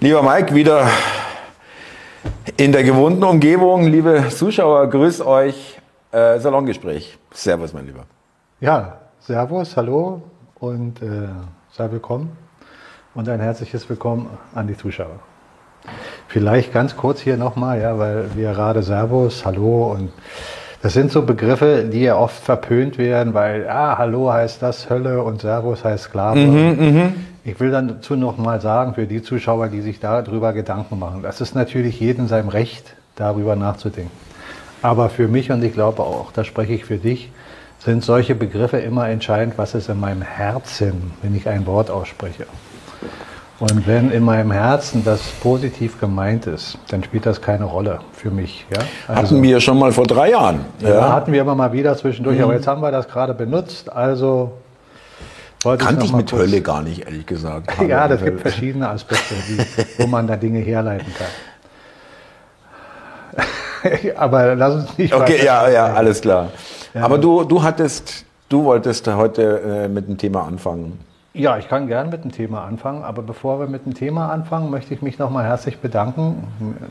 Lieber Mike, wieder in der gewohnten Umgebung. Liebe Zuschauer, grüß euch. Äh, Salongespräch. Servus, mein Lieber. Ja, Servus, hallo und äh, sei willkommen und ein herzliches Willkommen an die Zuschauer. Vielleicht ganz kurz hier nochmal, ja, weil wir gerade Servus, Hallo und das sind so Begriffe, die ja oft verpönt werden, weil ah, Hallo heißt das Hölle und Servus heißt Sklave. Mhm, mh. Ich will dann dazu nochmal sagen, für die Zuschauer, die sich darüber Gedanken machen, das ist natürlich jedem sein Recht, darüber nachzudenken. Aber für mich und ich glaube auch, da spreche ich für dich, sind solche Begriffe immer entscheidend, was ist in meinem Herzen, wenn ich ein Wort ausspreche. Und wenn in meinem Herzen das positiv gemeint ist, dann spielt das keine Rolle für mich. Ja? Also, hatten wir schon mal vor drei Jahren. Ja, ja hatten wir immer mal wieder zwischendurch, mhm. aber jetzt haben wir das gerade benutzt. Also wollte Kannte ich, ich mit Hölle gar nicht, ehrlich gesagt. ja, das gibt verschiedene Aspekte, wo man da Dinge herleiten kann. aber lass uns nicht. Okay, ja, ja, alles klar. Ja. Aber du, du hattest, du wolltest heute äh, mit dem Thema anfangen. Ja, ich kann gern mit dem Thema anfangen, aber bevor wir mit dem Thema anfangen, möchte ich mich nochmal herzlich bedanken äh,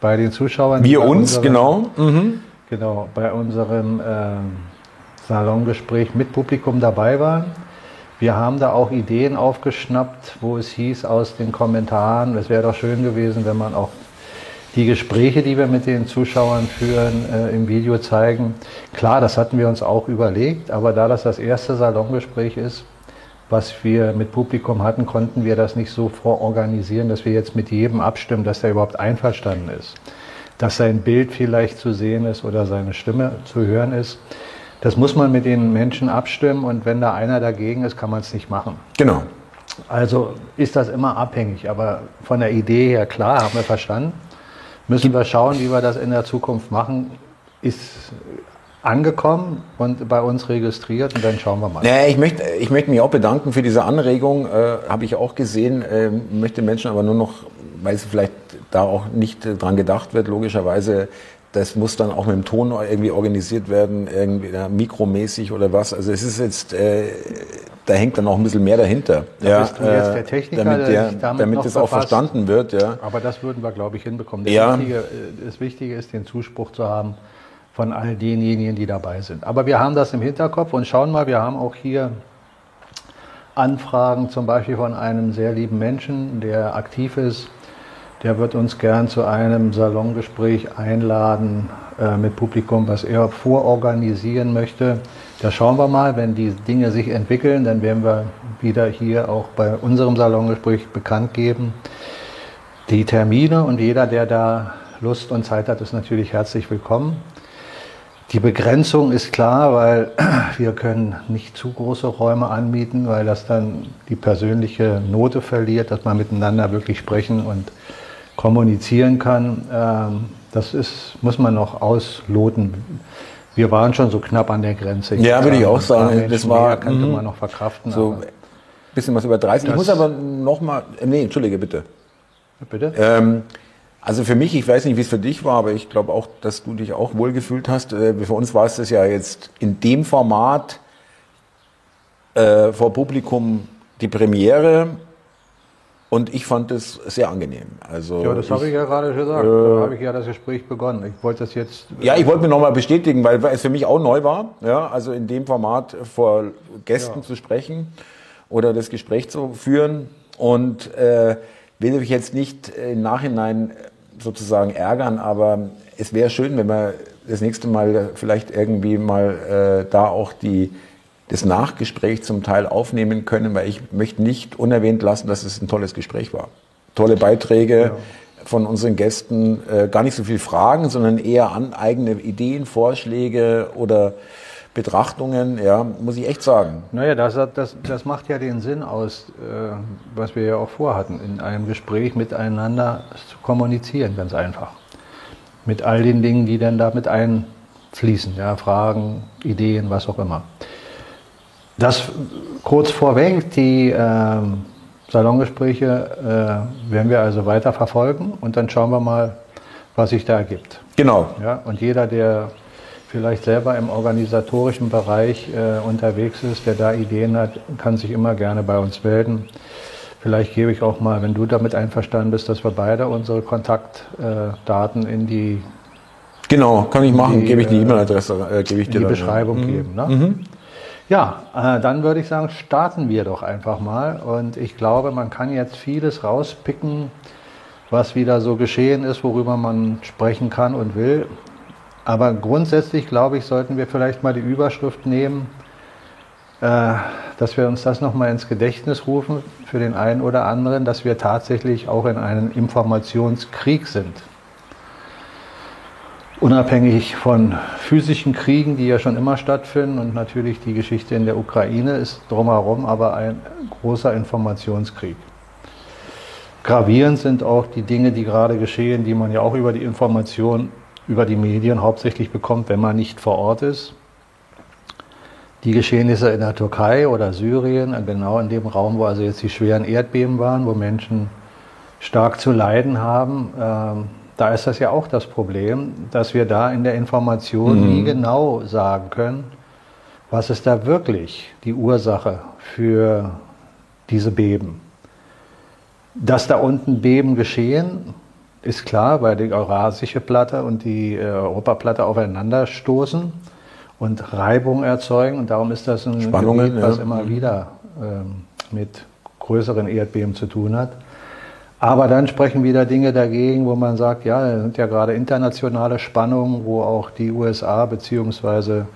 bei den Zuschauern. Wir uns, unserem, genau. Mhm. Genau, bei unserem äh, Salongespräch mit Publikum dabei waren. Wir haben da auch Ideen aufgeschnappt, wo es hieß aus den Kommentaren, es wäre doch schön gewesen, wenn man auch die Gespräche, die wir mit den Zuschauern führen, äh, im Video zeigen. Klar, das hatten wir uns auch überlegt, aber da das das erste Salongespräch ist, was wir mit Publikum hatten, konnten wir das nicht so vororganisieren, dass wir jetzt mit jedem abstimmen, dass er überhaupt einverstanden ist. Dass sein Bild vielleicht zu sehen ist oder seine Stimme zu hören ist. Das muss man mit den Menschen abstimmen und wenn da einer dagegen ist, kann man es nicht machen. Genau. Also ist das immer abhängig, aber von der Idee her klar, haben wir verstanden. Müssen wir schauen, wie wir das in der Zukunft machen. Ist angekommen und bei uns registriert und dann schauen wir mal. Naja, ich möchte, ich möchte mich auch bedanken für diese Anregung, äh, habe ich auch gesehen, äh, möchte Menschen aber nur noch, weil es vielleicht da auch nicht dran gedacht wird, logischerweise, das muss dann auch mit dem Ton irgendwie organisiert werden, irgendwie ja, mikromäßig oder was. Also es ist jetzt, äh, da hängt dann auch ein bisschen mehr dahinter. Da ja, bist du jetzt der äh, Techniker, damit, der, damit, damit das auch verstanden wird. Ja. Aber das würden wir, glaube ich, hinbekommen. Ja. Wichtige, äh, das Wichtige ist, den Zuspruch zu haben, von all denjenigen, die dabei sind. Aber wir haben das im Hinterkopf und schauen mal, wir haben auch hier Anfragen zum Beispiel von einem sehr lieben Menschen, der aktiv ist. Der wird uns gern zu einem Salongespräch einladen äh, mit Publikum, was er vororganisieren möchte. Da schauen wir mal, wenn die Dinge sich entwickeln, dann werden wir wieder hier auch bei unserem Salongespräch bekannt geben. Die Termine und jeder, der da Lust und Zeit hat, ist natürlich herzlich willkommen. Die Begrenzung ist klar, weil wir können nicht zu große Räume anmieten, weil das dann die persönliche Note verliert, dass man miteinander wirklich sprechen und kommunizieren kann. Ähm, das ist, muss man noch ausloten. Wir waren schon so knapp an der Grenze. Ja, würde ich auch sagen. Das war, könnte mhm. man noch verkraften. So ein bisschen was über 30. Ich muss aber noch mal, nee, entschuldige bitte. Bitte? Ähm, also für mich, ich weiß nicht, wie es für dich war, aber ich glaube auch, dass du dich auch wohlgefühlt hast. Äh, für uns war es das ja jetzt in dem Format äh, vor Publikum die Premiere und ich fand es sehr angenehm. Also ja, das habe ich ja gerade gesagt. Äh, da habe ich ja das Gespräch begonnen. Ich wollte das jetzt. Ja, ich wollte mir nochmal bestätigen, weil es für mich auch neu war. Ja, also in dem Format vor Gästen ja. zu sprechen oder das Gespräch zu führen und äh, will mich jetzt nicht im Nachhinein sozusagen ärgern, aber es wäre schön, wenn wir das nächste Mal vielleicht irgendwie mal äh, da auch die, das Nachgespräch zum Teil aufnehmen können, weil ich möchte nicht unerwähnt lassen, dass es ein tolles Gespräch war. Tolle Beiträge ja. von unseren Gästen, äh, gar nicht so viel Fragen, sondern eher an eigene Ideen, Vorschläge oder Betrachtungen, ja, muss ich echt sagen. Naja, das, das, das macht ja den Sinn aus, äh, was wir ja auch vorhatten, in einem Gespräch miteinander zu kommunizieren, ganz einfach. Mit all den Dingen, die dann damit einfließen, ja, Fragen, Ideen, was auch immer. Das kurz vorweg, die äh, Salongespräche äh, werden wir also weiter verfolgen und dann schauen wir mal, was sich da ergibt. Genau. Ja, und jeder, der vielleicht selber im organisatorischen Bereich äh, unterwegs ist, der da Ideen hat, kann sich immer gerne bei uns melden. Vielleicht gebe ich auch mal, wenn du damit einverstanden bist, dass wir beide unsere Kontaktdaten in die Genau, kann ich machen. Die, gebe ich die äh, E-Mail-Adresse, äh, gebe ich in dir die dann, Beschreibung ja. Mhm. geben. Ne? Mhm. Ja, äh, dann würde ich sagen, starten wir doch einfach mal. Und ich glaube, man kann jetzt vieles rauspicken, was wieder so geschehen ist, worüber man sprechen kann und will. Aber grundsätzlich, glaube ich, sollten wir vielleicht mal die Überschrift nehmen, äh, dass wir uns das nochmal ins Gedächtnis rufen für den einen oder anderen, dass wir tatsächlich auch in einem Informationskrieg sind unabhängig von physischen Kriegen, die ja schon immer stattfinden und natürlich die Geschichte in der Ukraine ist drumherum aber ein großer Informationskrieg. Gravierend sind auch die Dinge, die gerade geschehen, die man ja auch über die Information, über die Medien hauptsächlich bekommt, wenn man nicht vor Ort ist. Die Geschehnisse in der Türkei oder Syrien, genau in dem Raum, wo also jetzt die schweren Erdbeben waren, wo Menschen stark zu leiden haben. Da ist das ja auch das Problem, dass wir da in der Information mhm. nie genau sagen können, was ist da wirklich die Ursache für diese Beben. Dass da unten Beben geschehen, ist klar, weil die Eurasische Platte und die äh, Europaplatte aufeinander stoßen und Reibung erzeugen. Und darum ist das ein Spannungen, Gebiet, was ja. immer wieder ähm, mit größeren Erdbeben zu tun hat. Aber dann sprechen wieder Dinge dagegen, wo man sagt, ja, es sind ja gerade internationale Spannungen, wo auch die USA beziehungsweise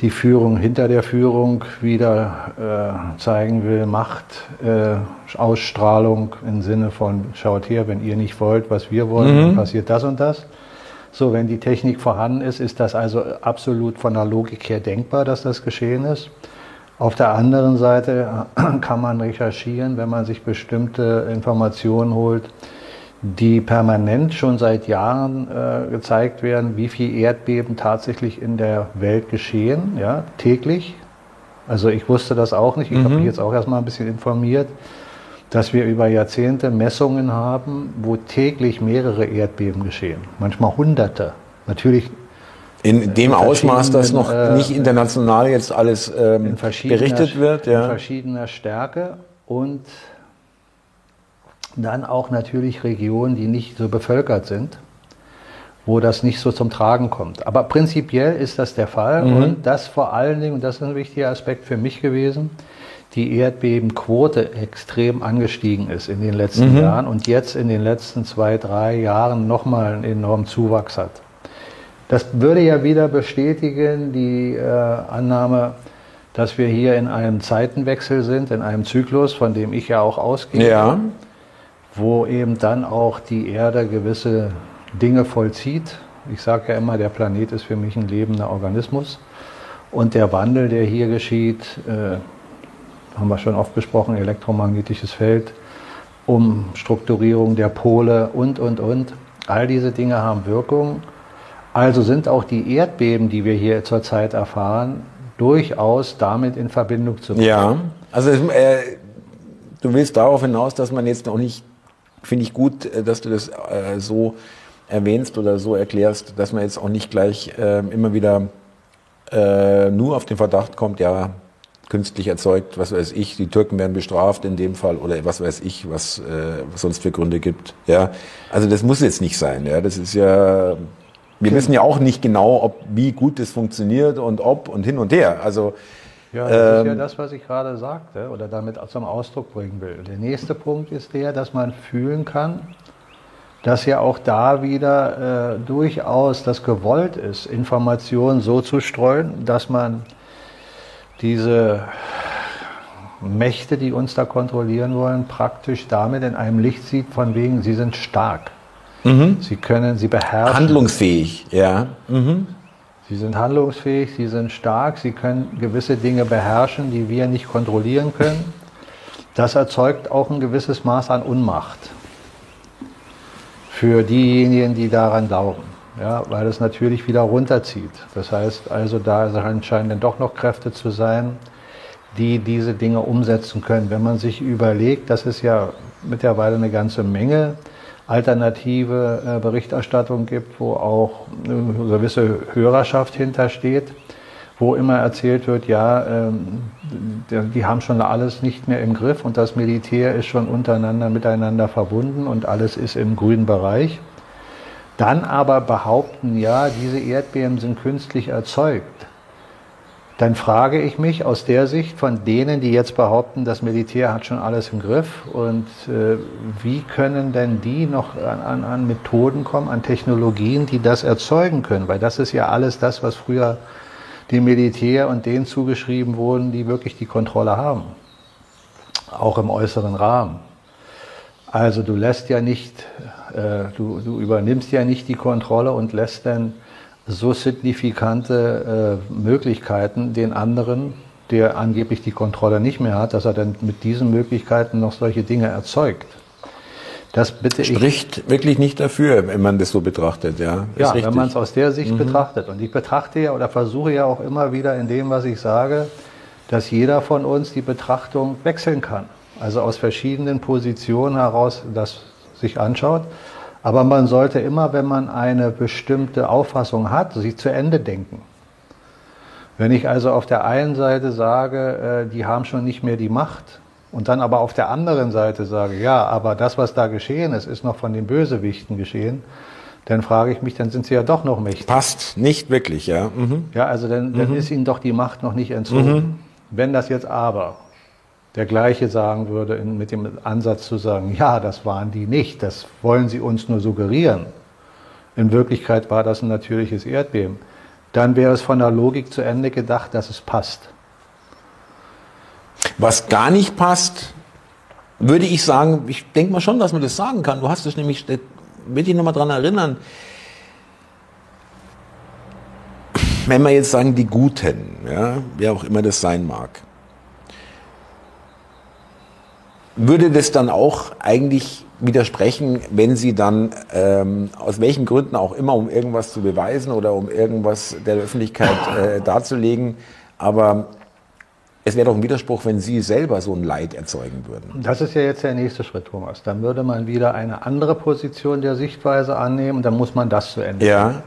die Führung hinter der Führung wieder äh, zeigen will, Macht, äh, Ausstrahlung im Sinne von, schaut her, wenn ihr nicht wollt, was wir wollen, mhm. passiert das und das. So, wenn die Technik vorhanden ist, ist das also absolut von der Logik her denkbar, dass das geschehen ist. Auf der anderen Seite kann man recherchieren, wenn man sich bestimmte Informationen holt, die permanent schon seit Jahren äh, gezeigt werden, wie viel Erdbeben tatsächlich in der Welt geschehen, ja, täglich. Also ich wusste das auch nicht, ich mhm. habe mich jetzt auch erstmal ein bisschen informiert, dass wir über Jahrzehnte Messungen haben, wo täglich mehrere Erdbeben geschehen, manchmal Hunderte. Natürlich in dem Ausmaß, dass noch äh, nicht international jetzt alles ähm, berichtet wird. Ja. In verschiedener Stärke und dann auch natürlich Regionen, die nicht so bevölkert sind, wo das nicht so zum Tragen kommt. Aber prinzipiell ist das der Fall mhm. und das vor allen Dingen, und das ist ein wichtiger Aspekt für mich gewesen, die Erdbebenquote extrem angestiegen ist in den letzten mhm. Jahren und jetzt in den letzten zwei, drei Jahren nochmal einen enormen Zuwachs hat. Das würde ja wieder bestätigen die äh, Annahme, dass wir hier in einem Zeitenwechsel sind, in einem Zyklus, von dem ich ja auch ausgehe, ja. wo eben dann auch die Erde gewisse Dinge vollzieht. Ich sage ja immer, der Planet ist für mich ein lebender Organismus. Und der Wandel, der hier geschieht, äh, haben wir schon oft besprochen, elektromagnetisches Feld, Umstrukturierung der Pole und, und, und. All diese Dinge haben Wirkung. Also sind auch die Erdbeben, die wir hier zurzeit erfahren, durchaus damit in Verbindung zu bringen. Ja, also äh, du willst darauf hinaus, dass man jetzt noch nicht, finde ich gut, äh, dass du das äh, so erwähnst oder so erklärst, dass man jetzt auch nicht gleich äh, immer wieder äh, nur auf den Verdacht kommt, ja, künstlich erzeugt, was weiß ich, die Türken werden bestraft in dem Fall oder was weiß ich, was, äh, was sonst für Gründe gibt. Ja, also das muss jetzt nicht sein. Ja, das ist ja wir wissen ja auch nicht genau, ob wie gut es funktioniert und ob und hin und her. Also ja, das ähm, ist ja das, was ich gerade sagte oder damit zum Ausdruck bringen will. Der nächste Punkt ist der, dass man fühlen kann, dass ja auch da wieder äh, durchaus das gewollt ist, Informationen so zu streuen, dass man diese Mächte, die uns da kontrollieren wollen, praktisch damit in einem Licht sieht, von wegen, sie sind stark. Mhm. Sie können, sie beherrschen. Handlungsfähig, ja. Mhm. Sie sind handlungsfähig, sie sind stark, sie können gewisse Dinge beherrschen, die wir nicht kontrollieren können. Das erzeugt auch ein gewisses Maß an Unmacht für diejenigen, die daran glauben. Ja, weil es natürlich wieder runterzieht. Das heißt also, da scheinen dann doch noch Kräfte zu sein, die diese Dinge umsetzen können. Wenn man sich überlegt, dass es ja mittlerweile eine ganze Menge alternative äh, Berichterstattung gibt, wo auch eine gewisse Hörerschaft hintersteht, wo immer erzählt wird, ja, ähm, die haben schon alles nicht mehr im Griff und das Militär ist schon untereinander miteinander verbunden und alles ist im grünen Bereich. Dann aber behaupten, ja, diese Erdbeben sind künstlich erzeugt. Dann frage ich mich aus der Sicht von denen, die jetzt behaupten, das Militär hat schon alles im Griff und äh, wie können denn die noch an, an, an Methoden kommen, an Technologien, die das erzeugen können? Weil das ist ja alles das, was früher dem Militär und denen zugeschrieben wurden, die wirklich die Kontrolle haben. Auch im äußeren Rahmen. Also du lässt ja nicht, äh, du, du übernimmst ja nicht die Kontrolle und lässt dann so signifikante äh, Möglichkeiten den anderen, der angeblich die Kontrolle nicht mehr hat, dass er dann mit diesen Möglichkeiten noch solche Dinge erzeugt. Das bitte Spricht ich, wirklich nicht dafür, wenn man das so betrachtet, ja. ja, wenn man es aus der Sicht mhm. betrachtet. Und ich betrachte ja oder versuche ja auch immer wieder in dem, was ich sage, dass jeder von uns die Betrachtung wechseln kann. Also aus verschiedenen Positionen heraus das sich anschaut. Aber man sollte immer, wenn man eine bestimmte Auffassung hat, sich zu Ende denken. Wenn ich also auf der einen Seite sage, äh, die haben schon nicht mehr die Macht, und dann aber auf der anderen Seite sage, ja, aber das, was da geschehen ist, ist noch von den Bösewichten geschehen, dann frage ich mich, dann sind sie ja doch noch mächtig. Passt nicht wirklich, ja. Mhm. Ja, also dann, dann mhm. ist ihnen doch die Macht noch nicht entzogen. Mhm. Wenn das jetzt aber der gleiche sagen würde, mit dem Ansatz zu sagen, ja, das waren die nicht, das wollen sie uns nur suggerieren. In Wirklichkeit war das ein natürliches Erdbeben. Dann wäre es von der Logik zu Ende gedacht, dass es passt. Was gar nicht passt, würde ich sagen, ich denke mal schon, dass man das sagen kann. Du hast es nämlich, will ich nochmal dran erinnern, wenn wir jetzt sagen, die Guten, ja, wer auch immer das sein mag, würde das dann auch eigentlich widersprechen, wenn sie dann ähm, aus welchen Gründen auch immer, um irgendwas zu beweisen oder um irgendwas der Öffentlichkeit äh, darzulegen, aber es wäre doch ein Widerspruch, wenn Sie selber so ein Leid erzeugen würden. Das ist ja jetzt der nächste Schritt, Thomas. Dann würde man wieder eine andere Position der Sichtweise annehmen und dann muss man das zu Ende ja. Bringen.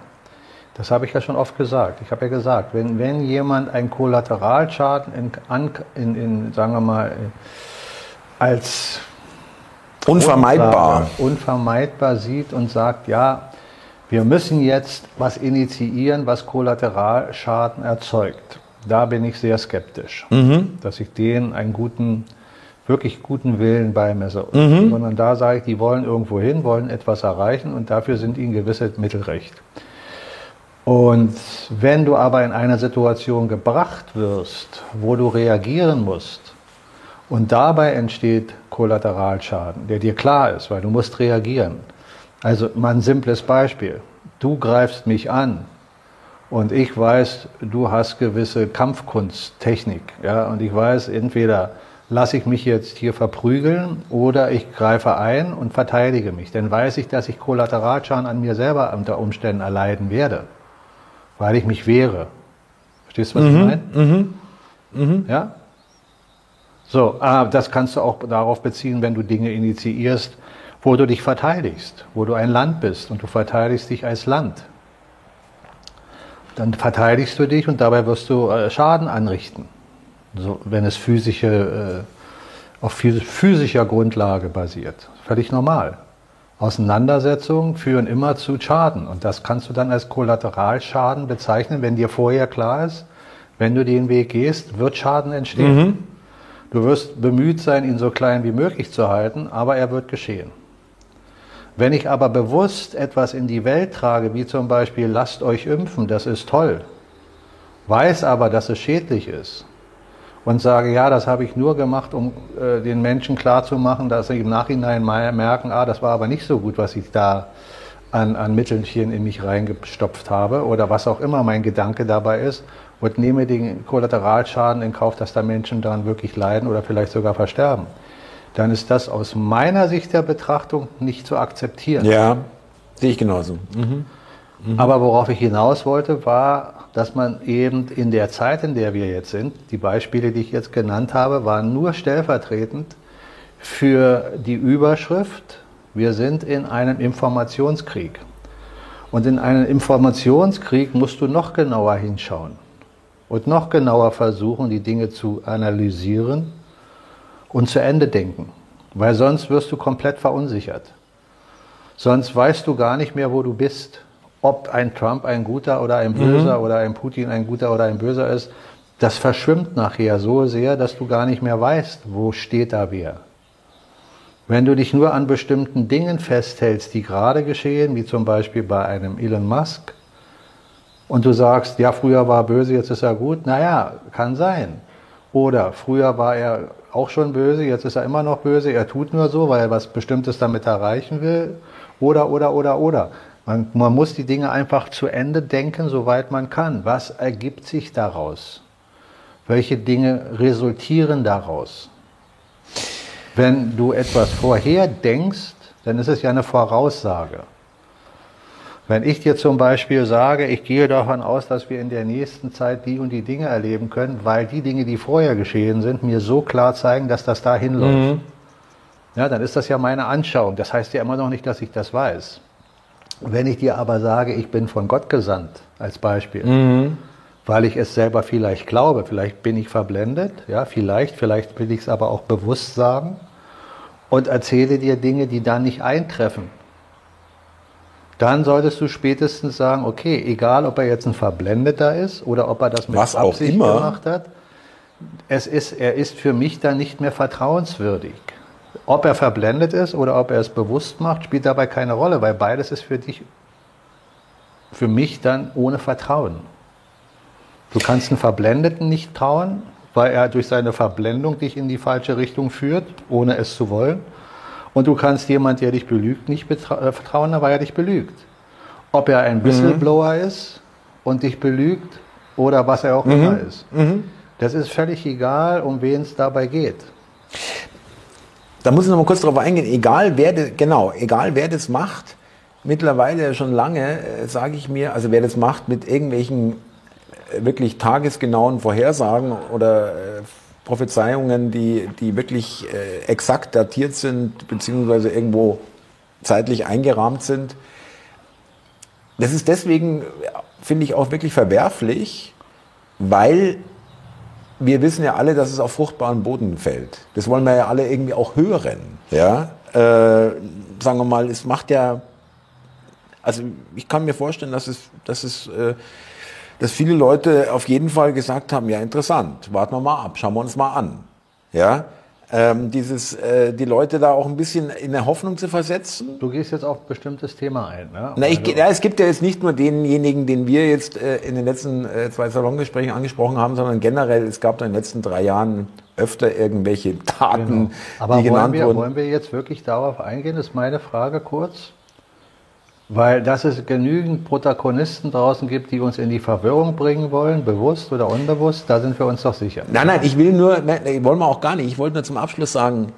Das habe ich ja schon oft gesagt. Ich habe ja gesagt, wenn, wenn jemand einen Kollateralschaden in, in, in, sagen wir mal, als unvermeidbar. unvermeidbar sieht und sagt, ja, wir müssen jetzt was initiieren, was Kollateralschaden erzeugt da bin ich sehr skeptisch, mhm. dass ich denen einen guten, wirklich guten Willen beimesse. Mhm. Sondern da sage ich, die wollen irgendwo hin, wollen etwas erreichen und dafür sind ihnen gewisse Mittel recht. Und wenn du aber in einer Situation gebracht wirst, wo du reagieren musst, und dabei entsteht Kollateralschaden, der dir klar ist, weil du musst reagieren. Also mal ein simples Beispiel. Du greifst mich an, und ich weiß, du hast gewisse Kampfkunsttechnik. Ja? Und ich weiß, entweder lasse ich mich jetzt hier verprügeln oder ich greife ein und verteidige mich. Dann weiß ich, dass ich Kollateralschaden an mir selber unter Umständen erleiden werde, weil ich mich wehre. Verstehst du, was mhm. ich meine? Mhm. Mhm. Ja? So, aber das kannst du auch darauf beziehen, wenn du Dinge initiierst, wo du dich verteidigst, wo du ein Land bist und du verteidigst dich als Land dann verteidigst du dich und dabei wirst du äh, Schaden anrichten. So, wenn es physische, äh, auf physischer Grundlage basiert. Völlig normal. Auseinandersetzungen führen immer zu Schaden. Und das kannst du dann als Kollateralschaden bezeichnen, wenn dir vorher klar ist, wenn du den Weg gehst, wird Schaden entstehen. Mhm. Du wirst bemüht sein, ihn so klein wie möglich zu halten, aber er wird geschehen. Wenn ich aber bewusst etwas in die Welt trage, wie zum Beispiel lasst euch impfen, das ist toll, weiß aber, dass es schädlich ist und sage, ja, das habe ich nur gemacht, um äh, den Menschen klarzumachen, dass sie im Nachhinein merken, ah, das war aber nicht so gut, was ich da an, an Mittelchen in mich reingestopft habe oder was auch immer mein Gedanke dabei ist und nehme den Kollateralschaden in Kauf, dass da Menschen daran wirklich leiden oder vielleicht sogar versterben dann ist das aus meiner Sicht der Betrachtung nicht zu akzeptieren. Ja, sehe ich genauso. Mhm. Mhm. Aber worauf ich hinaus wollte, war, dass man eben in der Zeit, in der wir jetzt sind, die Beispiele, die ich jetzt genannt habe, waren nur stellvertretend für die Überschrift, wir sind in einem Informationskrieg. Und in einem Informationskrieg musst du noch genauer hinschauen. und noch genauer versuchen, die Dinge zu analysieren und zu Ende denken. Weil sonst wirst du komplett verunsichert. Sonst weißt du gar nicht mehr, wo du bist. Ob ein Trump ein guter oder ein böser mhm. oder ein Putin ein guter oder ein böser ist, das verschwimmt nachher so sehr, dass du gar nicht mehr weißt, wo steht da wer. Wenn du dich nur an bestimmten Dingen festhältst, die gerade geschehen, wie zum Beispiel bei einem Elon Musk, und du sagst, ja, früher war er böse, jetzt ist er gut, naja, kann sein. Oder früher war er auch schon böse, jetzt ist er immer noch böse, er tut nur so, weil er was Bestimmtes damit erreichen will. Oder, oder, oder, oder. Man, man muss die Dinge einfach zu Ende denken, soweit man kann. Was ergibt sich daraus? Welche Dinge resultieren daraus? Wenn du etwas vorher denkst, dann ist es ja eine Voraussage. Wenn ich dir zum Beispiel sage, ich gehe davon aus, dass wir in der nächsten Zeit die und die Dinge erleben können, weil die Dinge, die vorher geschehen sind, mir so klar zeigen, dass das dahin läuft. Mhm. Ja, dann ist das ja meine Anschauung. Das heißt ja immer noch nicht, dass ich das weiß. Wenn ich dir aber sage, ich bin von Gott gesandt, als Beispiel, mhm. weil ich es selber vielleicht glaube, vielleicht bin ich verblendet, ja, vielleicht, vielleicht will ich es aber auch bewusst sagen und erzähle dir Dinge, die dann nicht eintreffen dann solltest du spätestens sagen, okay, egal ob er jetzt ein Verblendeter ist oder ob er das mit Was Absicht gemacht hat, es ist, er ist für mich dann nicht mehr vertrauenswürdig. Ob er verblendet ist oder ob er es bewusst macht, spielt dabei keine Rolle, weil beides ist für dich, für mich dann ohne Vertrauen. Du kannst einen Verblendeten nicht trauen, weil er durch seine Verblendung dich in die falsche Richtung führt, ohne es zu wollen. Und du kannst jemand, der dich belügt, nicht äh, vertrauen, weil er dich belügt. Ob er ein Whistleblower mhm. ist und dich belügt oder was er auch mhm. immer ist. Mhm. Das ist völlig egal, um wen es dabei geht. Da muss ich noch mal kurz darauf eingehen. Egal wer, das, genau, egal wer das macht, mittlerweile schon lange äh, sage ich mir, also wer das macht mit irgendwelchen wirklich tagesgenauen Vorhersagen oder äh, Prophezeiungen, die, die wirklich äh, exakt datiert sind, beziehungsweise irgendwo zeitlich eingerahmt sind. Das ist deswegen, finde ich, auch wirklich verwerflich, weil wir wissen ja alle, dass es auf fruchtbaren Boden fällt. Das wollen wir ja alle irgendwie auch hören. Ja? Äh, sagen wir mal, es macht ja, also ich kann mir vorstellen, dass es, dass es äh, dass viele Leute auf jeden Fall gesagt haben, ja interessant, warten wir mal ab, schauen wir uns mal an. Ja, ähm, dieses, äh, die Leute da auch ein bisschen in der Hoffnung zu versetzen. Du gehst jetzt auf ein bestimmtes Thema ein. Ne? Na, ich, also ja, es gibt ja jetzt nicht nur denjenigen, den wir jetzt äh, in den letzten äh, zwei Salongesprächen angesprochen haben, sondern generell, es gab da in den letzten drei Jahren öfter irgendwelche Daten, genau. Aber die genannt wir, wurden. Wollen wir jetzt wirklich darauf eingehen, ist meine Frage kurz. Weil dass es genügend Protagonisten draußen gibt, die uns in die Verwirrung bringen wollen, bewusst oder unbewusst, da sind wir uns doch sicher. Nein, nein, ich will nur, nein, wollen wir auch gar nicht. Ich wollte nur zum Abschluss sagen,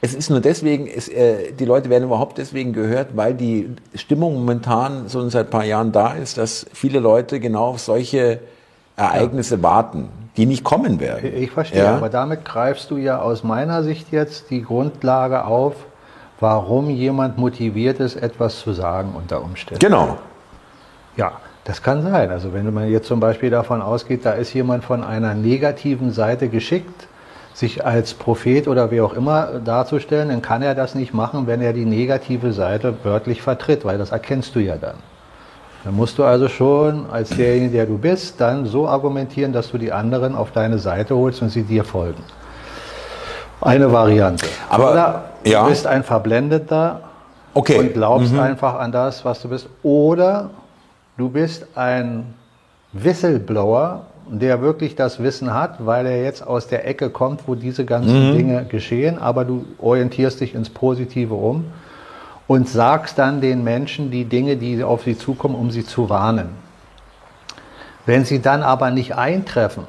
es ist nur deswegen, es, äh, die Leute werden überhaupt deswegen gehört, weil die Stimmung momentan so seit ein paar Jahren da ist, dass viele Leute genau auf solche Ereignisse ja. warten, die nicht kommen werden. Ich verstehe, ja? aber damit greifst du ja aus meiner Sicht jetzt die Grundlage auf, warum jemand motiviert ist, etwas zu sagen unter Umständen. Genau. Ja, das kann sein. Also wenn man jetzt zum Beispiel davon ausgeht, da ist jemand von einer negativen Seite geschickt, sich als Prophet oder wie auch immer darzustellen, dann kann er das nicht machen, wenn er die negative Seite wörtlich vertritt, weil das erkennst du ja dann. Dann musst du also schon als derjenige, der du bist, dann so argumentieren, dass du die anderen auf deine Seite holst und sie dir folgen. Eine Variante. Aber Oder ja. du bist ein Verblendeter okay. und glaubst mhm. einfach an das, was du bist. Oder du bist ein Whistleblower, der wirklich das Wissen hat, weil er jetzt aus der Ecke kommt, wo diese ganzen mhm. Dinge geschehen, aber du orientierst dich ins Positive um und sagst dann den Menschen die Dinge, die auf sie zukommen, um sie zu warnen. Wenn sie dann aber nicht eintreffen,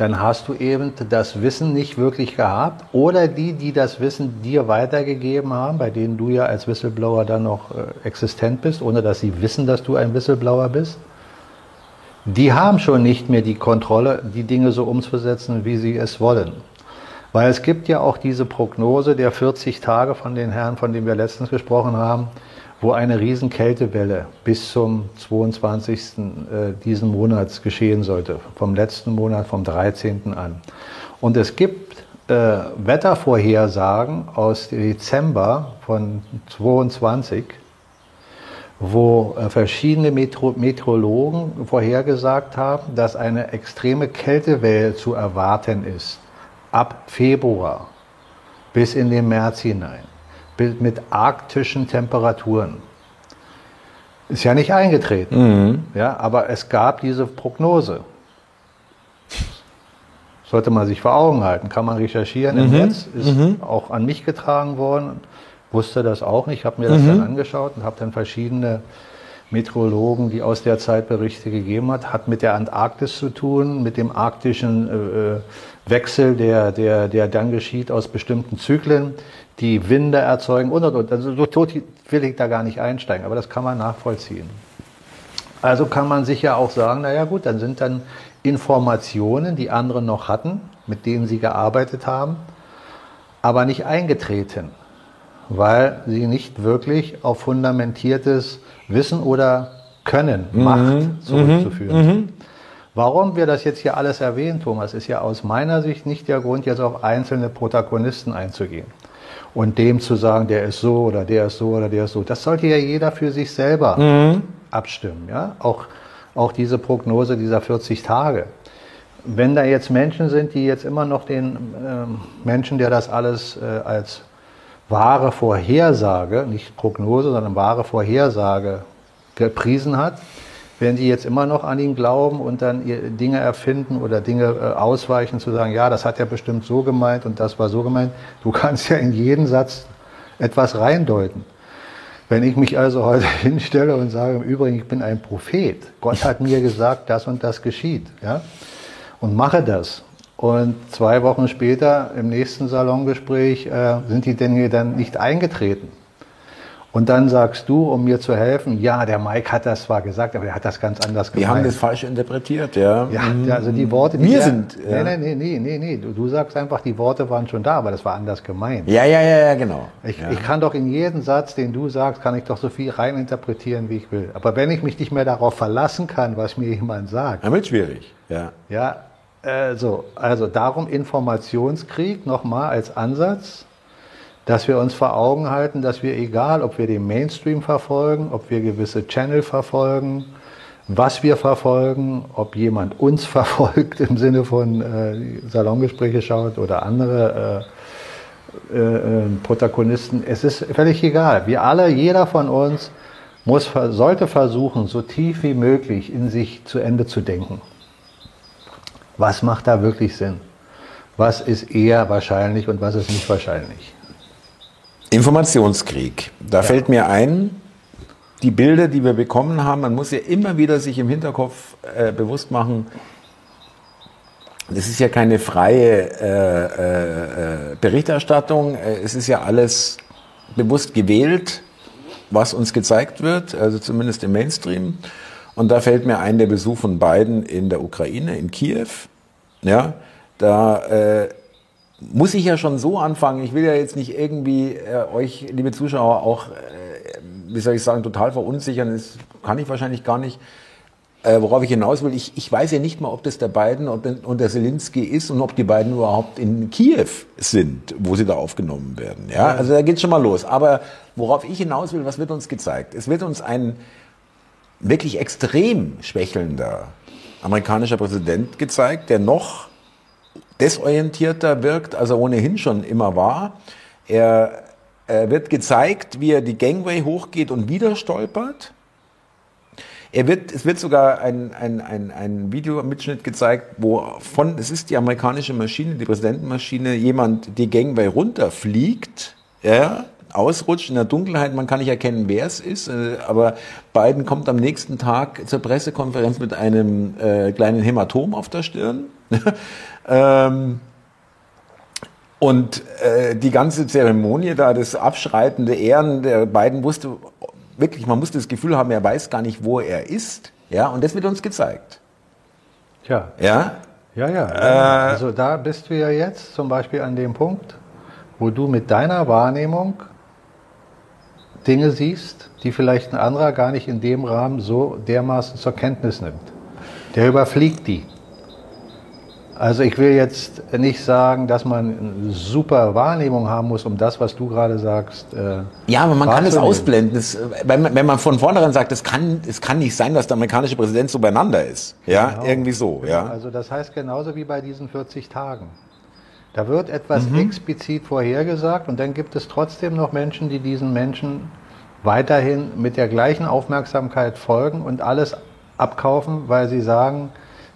dann hast du eben das Wissen nicht wirklich gehabt oder die, die das Wissen dir weitergegeben haben, bei denen du ja als Whistleblower dann noch äh, existent bist, ohne dass sie wissen, dass du ein Whistleblower bist, die haben schon nicht mehr die Kontrolle, die Dinge so umzusetzen, wie sie es wollen. Weil es gibt ja auch diese Prognose der 40 Tage von den Herren, von denen wir letztens gesprochen haben, wo eine riesen Kältewelle bis zum 22. Äh, diesen Monats geschehen sollte, vom letzten Monat, vom 13. an. Und es gibt äh, Wettervorhersagen aus Dezember von 22, wo äh, verschiedene Metro Meteorologen vorhergesagt haben, dass eine extreme Kältewelle zu erwarten ist ab Februar bis in den März hinein mit arktischen Temperaturen. Ist ja nicht eingetreten, mhm. ja, aber es gab diese Prognose. Sollte man sich vor Augen halten, kann man recherchieren mhm. im Netz, ist mhm. auch an mich getragen worden, wusste das auch nicht, habe mir das dann mhm. angeschaut und habe dann verschiedene Meteorologen, die aus der Zeit Berichte gegeben hat, hat mit der Antarktis zu tun, mit dem arktischen äh, äh Wechsel, der, der, der dann geschieht aus bestimmten Zyklen die Winde erzeugen und und und. Also so tot will ich da gar nicht einsteigen, aber das kann man nachvollziehen. Also kann man sich ja auch sagen, naja gut, dann sind dann Informationen, die andere noch hatten, mit denen sie gearbeitet haben, aber nicht eingetreten, weil sie nicht wirklich auf fundamentiertes Wissen oder Können, mhm. Macht zurückzuführen mhm. Warum wir das jetzt hier alles erwähnen, Thomas, ist ja aus meiner Sicht nicht der Grund, jetzt auf einzelne Protagonisten einzugehen und dem zu sagen, der ist so oder der ist so oder der ist so. Das sollte ja jeder für sich selber mhm. abstimmen. Ja? Auch, auch diese Prognose dieser 40 Tage. Wenn da jetzt Menschen sind, die jetzt immer noch den ähm, Menschen, der das alles äh, als wahre Vorhersage, nicht Prognose, sondern wahre Vorhersage gepriesen hat, wenn die jetzt immer noch an ihn glauben und dann Dinge erfinden oder Dinge äh, ausweichen, zu sagen, ja, das hat er bestimmt so gemeint und das war so gemeint. Du kannst ja in jeden Satz etwas reindeuten. Wenn ich mich also heute hinstelle und sage, im Übrigen, ich bin ein Prophet, Gott hat mir gesagt, das und das geschieht, ja, und mache das. Und zwei Wochen später im nächsten Salongespräch äh, sind die Dinge dann nicht eingetreten. Und dann sagst du, um mir zu helfen, ja, der Mike hat das zwar gesagt, aber er hat das ganz anders gemeint. Wir haben das falsch interpretiert, ja. Ja, also die Worte, die Wir sind. Ja. Nee, nee, nee, nee, nee, du, du, sagst einfach, die Worte waren schon da, aber das war anders gemeint. Ja, ja, ja, ja, genau. Ich, ja. ich kann doch in jeden Satz, den du sagst, kann ich doch so viel reininterpretieren, wie ich will. Aber wenn ich mich nicht mehr darauf verlassen kann, was mir jemand sagt. Wird schwierig, ja. Ja, äh, so, also darum Informationskrieg nochmal als Ansatz dass wir uns vor Augen halten, dass wir, egal ob wir den Mainstream verfolgen, ob wir gewisse Channel verfolgen, was wir verfolgen, ob jemand uns verfolgt im Sinne von äh, Salongespräche schaut oder andere äh, äh, äh, Protagonisten, es ist völlig egal. Wir alle, jeder von uns muss, sollte versuchen, so tief wie möglich in sich zu Ende zu denken. Was macht da wirklich Sinn? Was ist eher wahrscheinlich und was ist nicht wahrscheinlich? Informationskrieg. Da ja. fällt mir ein, die Bilder, die wir bekommen haben, man muss ja immer wieder sich im Hinterkopf äh, bewusst machen, das ist ja keine freie äh, äh, äh Berichterstattung, äh, es ist ja alles bewusst gewählt, was uns gezeigt wird, also zumindest im Mainstream. Und da fällt mir ein der Besuch von Biden in der Ukraine, in Kiew. Ja, da äh, muss ich ja schon so anfangen. Ich will ja jetzt nicht irgendwie äh, euch, liebe Zuschauer, auch, äh, wie soll ich sagen, total verunsichern. Das kann ich wahrscheinlich gar nicht. Äh, worauf ich hinaus will, ich, ich weiß ja nicht mal, ob das der Biden und der Zelensky ist und ob die beiden überhaupt in Kiew sind, wo sie da aufgenommen werden. Ja, also da geht's schon mal los. Aber worauf ich hinaus will, was wird uns gezeigt? Es wird uns ein wirklich extrem schwächelnder amerikanischer Präsident gezeigt, der noch desorientierter wirkt, als er ohnehin schon immer war. Er, er wird gezeigt, wie er die Gangway hochgeht und wieder stolpert. Er wird, es wird sogar ein, ein, ein, ein Videomitschnitt gezeigt, wo von, es ist die amerikanische Maschine, die Präsidentenmaschine, jemand die Gangway runterfliegt, ja, ausrutscht in der Dunkelheit, man kann nicht erkennen, wer es ist, äh, aber Biden kommt am nächsten Tag zur Pressekonferenz mit einem äh, kleinen Hämatom auf der Stirn. Ähm, und äh, die ganze Zeremonie da, das abschreitende Ehren der beiden wusste wirklich, man musste das Gefühl haben, er weiß gar nicht, wo er ist. Ja, und das wird uns gezeigt. Tja. Ja? Ja, ja. Äh, also da bist du ja jetzt zum Beispiel an dem Punkt, wo du mit deiner Wahrnehmung Dinge siehst, die vielleicht ein anderer gar nicht in dem Rahmen so dermaßen zur Kenntnis nimmt. Der überfliegt die. Also ich will jetzt nicht sagen, dass man eine super Wahrnehmung haben muss, um das, was du gerade sagst. Äh, ja, aber man kann es ausblenden. Das, wenn, man, wenn, man von vornherein sagt, es kann, es kann nicht sein, dass der amerikanische Präsident so beieinander ist. Ja, genau. irgendwie so. Ja. Also das heißt genauso wie bei diesen 40 Tagen. Da wird etwas mhm. explizit vorhergesagt und dann gibt es trotzdem noch Menschen, die diesen Menschen weiterhin mit der gleichen Aufmerksamkeit folgen und alles abkaufen, weil sie sagen,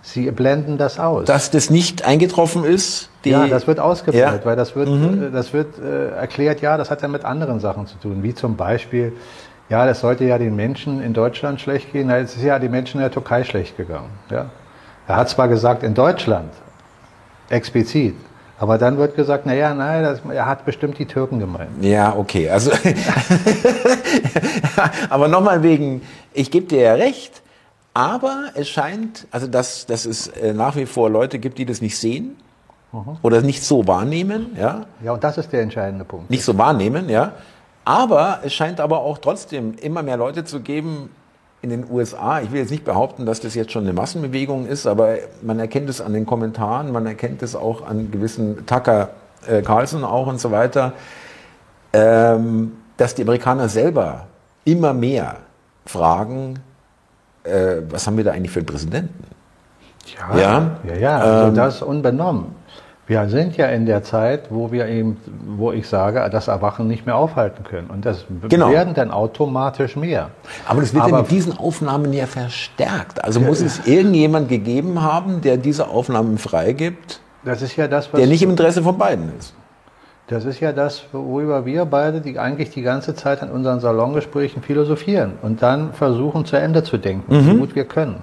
Sie blenden das aus. Dass das nicht eingetroffen ist? ja, das wird ausgeblendet, ja. weil das wird, mhm. Äh, das wird äh, erklärt, ja, das hat ja mit anderen Sachen zu tun, wie zum Beispiel, ja, das sollte ja den Menschen in Deutschland schlecht gehen, na, es ist ja den Menschen in der Türkei schlecht gegangen. Ja. Er hat zwar gesagt, in Deutschland, explizit, aber dann wird gesagt, naja, nein, das, er hat bestimmt die Türken gemeint. Ja, okay. Also, aber nochmal wegen, ich gebe dir ja recht, aber es scheint, also dass, dass es äh, nach wie vor Leute gibt, die das nicht sehen mhm. oder nicht so wahrnehmen. Ja? ja, und das ist der entscheidende Punkt. Nicht so wahrnehmen, ja. Aber es scheint aber auch trotzdem immer mehr Leute zu geben in den USA. Ich will jetzt nicht behaupten, dass das jetzt schon eine Massenbewegung ist, aber man erkennt es an den Kommentaren, man erkennt es auch an gewissen Tucker äh, Carlson auch und so weiter, ähm, dass die Amerikaner selber immer mehr fragen, äh, was haben wir da eigentlich für einen Präsidenten? Ja, ja, ja, ja also ähm, das unbenommen. Wir sind ja in der Zeit, wo wir eben, wo ich sage, das Erwachen nicht mehr aufhalten können. Und das genau. werden dann automatisch mehr. Aber das wird Aber ja mit diesen Aufnahmen ja verstärkt. Also muss es irgendjemand gegeben haben, der diese Aufnahmen freigibt, das ist ja das, was der nicht im Interesse von beiden ist. Das ist ja das, worüber wir beide die eigentlich die ganze Zeit in unseren Salongesprächen philosophieren und dann versuchen zu Ende zu denken, mhm. so gut wir können.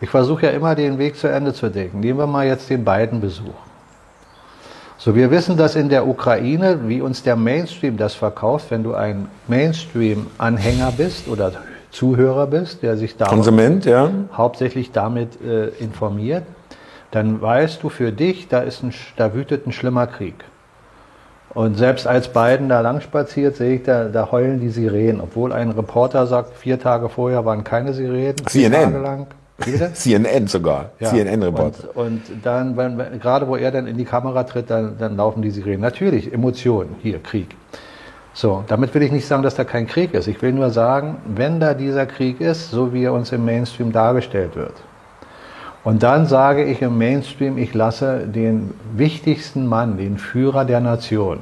Ich versuche ja immer den Weg zu Ende zu denken. Nehmen wir mal jetzt den beiden Besuch. So, wir wissen, dass in der Ukraine, wie uns der Mainstream das verkauft, wenn du ein Mainstream-Anhänger bist oder Zuhörer bist, der sich da Konsument, ja. hauptsächlich damit äh, informiert, dann weißt du für dich, da, ist ein, da wütet ein schlimmer Krieg. Und selbst als Biden da lang spaziert, sehe ich, da, da heulen die Sirenen. Obwohl ein Reporter sagt, vier Tage vorher waren keine Sirenen. CNN. Tage lang. CNN sogar. Ja. CNN-Reporter. Und, und, dann, wenn, wenn, gerade wo er dann in die Kamera tritt, dann, dann laufen die Sirenen. Natürlich, Emotionen. Hier, Krieg. So, damit will ich nicht sagen, dass da kein Krieg ist. Ich will nur sagen, wenn da dieser Krieg ist, so wie er uns im Mainstream dargestellt wird, und dann sage ich im Mainstream, ich lasse den wichtigsten Mann, den Führer der Nation,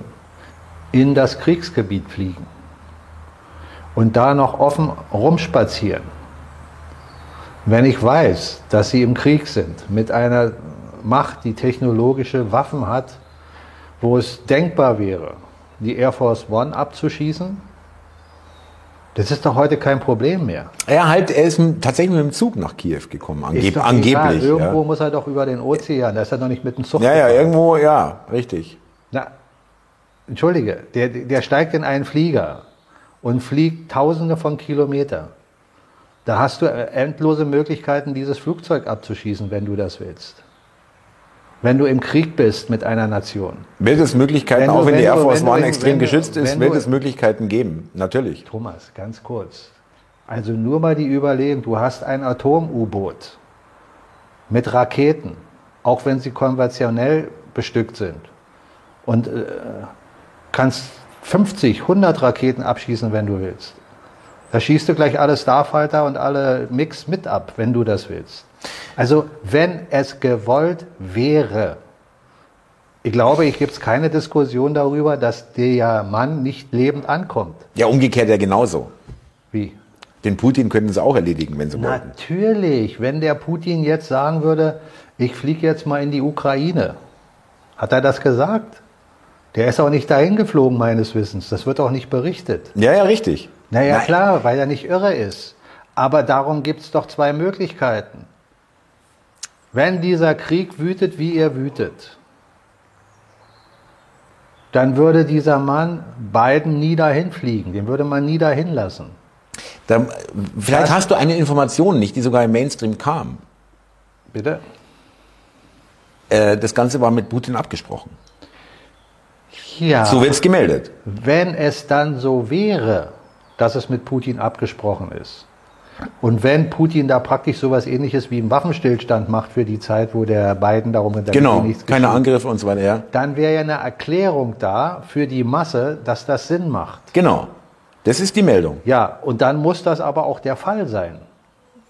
in das Kriegsgebiet fliegen und da noch offen rumspazieren. Wenn ich weiß, dass sie im Krieg sind, mit einer Macht, die technologische Waffen hat, wo es denkbar wäre, die Air Force One abzuschießen, das ist doch heute kein Problem mehr. Er halt, er ist tatsächlich mit dem Zug nach Kiew gekommen, angeb angeblich. Egal. Irgendwo ja. muss er doch über den Ozean, da ist er doch nicht mit dem Zug. Ja, gefahren. ja, irgendwo, ja, richtig. Na, entschuldige, der, der steigt in einen Flieger und fliegt Tausende von Kilometern. Da hast du endlose Möglichkeiten, dieses Flugzeug abzuschießen, wenn du das willst wenn du im Krieg bist mit einer Nation. Wird es Möglichkeiten, wenn du, auch wenn, wenn die Air Force One extrem geschützt ist, wird es Möglichkeiten geben, natürlich. Thomas, ganz kurz. Also nur mal die Überlegung, du hast ein Atom-U-Boot mit Raketen, auch wenn sie konventionell bestückt sind und äh, kannst 50, 100 Raketen abschießen, wenn du willst. Da schießt du gleich alle Starfighter und alle Mix mit ab, wenn du das willst. Also wenn es gewollt wäre, ich glaube, ich gibt es keine Diskussion darüber, dass der Mann nicht lebend ankommt. Ja, umgekehrt ja genauso. Wie? Den Putin könnten sie auch erledigen, wenn sie wollten. Natürlich, wenn der Putin jetzt sagen würde, ich fliege jetzt mal in die Ukraine. Hat er das gesagt? Der ist auch nicht dahin geflogen, meines Wissens. Das wird auch nicht berichtet. Ja, ja, richtig. Naja, Nein. klar, weil er nicht irre ist. Aber darum gibt es doch zwei Möglichkeiten. Wenn dieser Krieg wütet, wie er wütet, dann würde dieser Mann beiden nie dahin fliegen, den würde man nie dahin lassen. Da, vielleicht das, hast du eine Information nicht, die sogar im Mainstream kam. Bitte? Äh, das Ganze war mit Putin abgesprochen. Ja. So wird es gemeldet. Wenn es dann so wäre, dass es mit Putin abgesprochen ist. Und wenn Putin da praktisch sowas ähnliches wie einen Waffenstillstand macht für die Zeit, wo der Biden darum hintergeht, genau, nichts keine Angriffe und so weiter, ja. Dann wäre ja eine Erklärung da für die Masse, dass das Sinn macht. Genau. Das ist die Meldung. Ja, und dann muss das aber auch der Fall sein.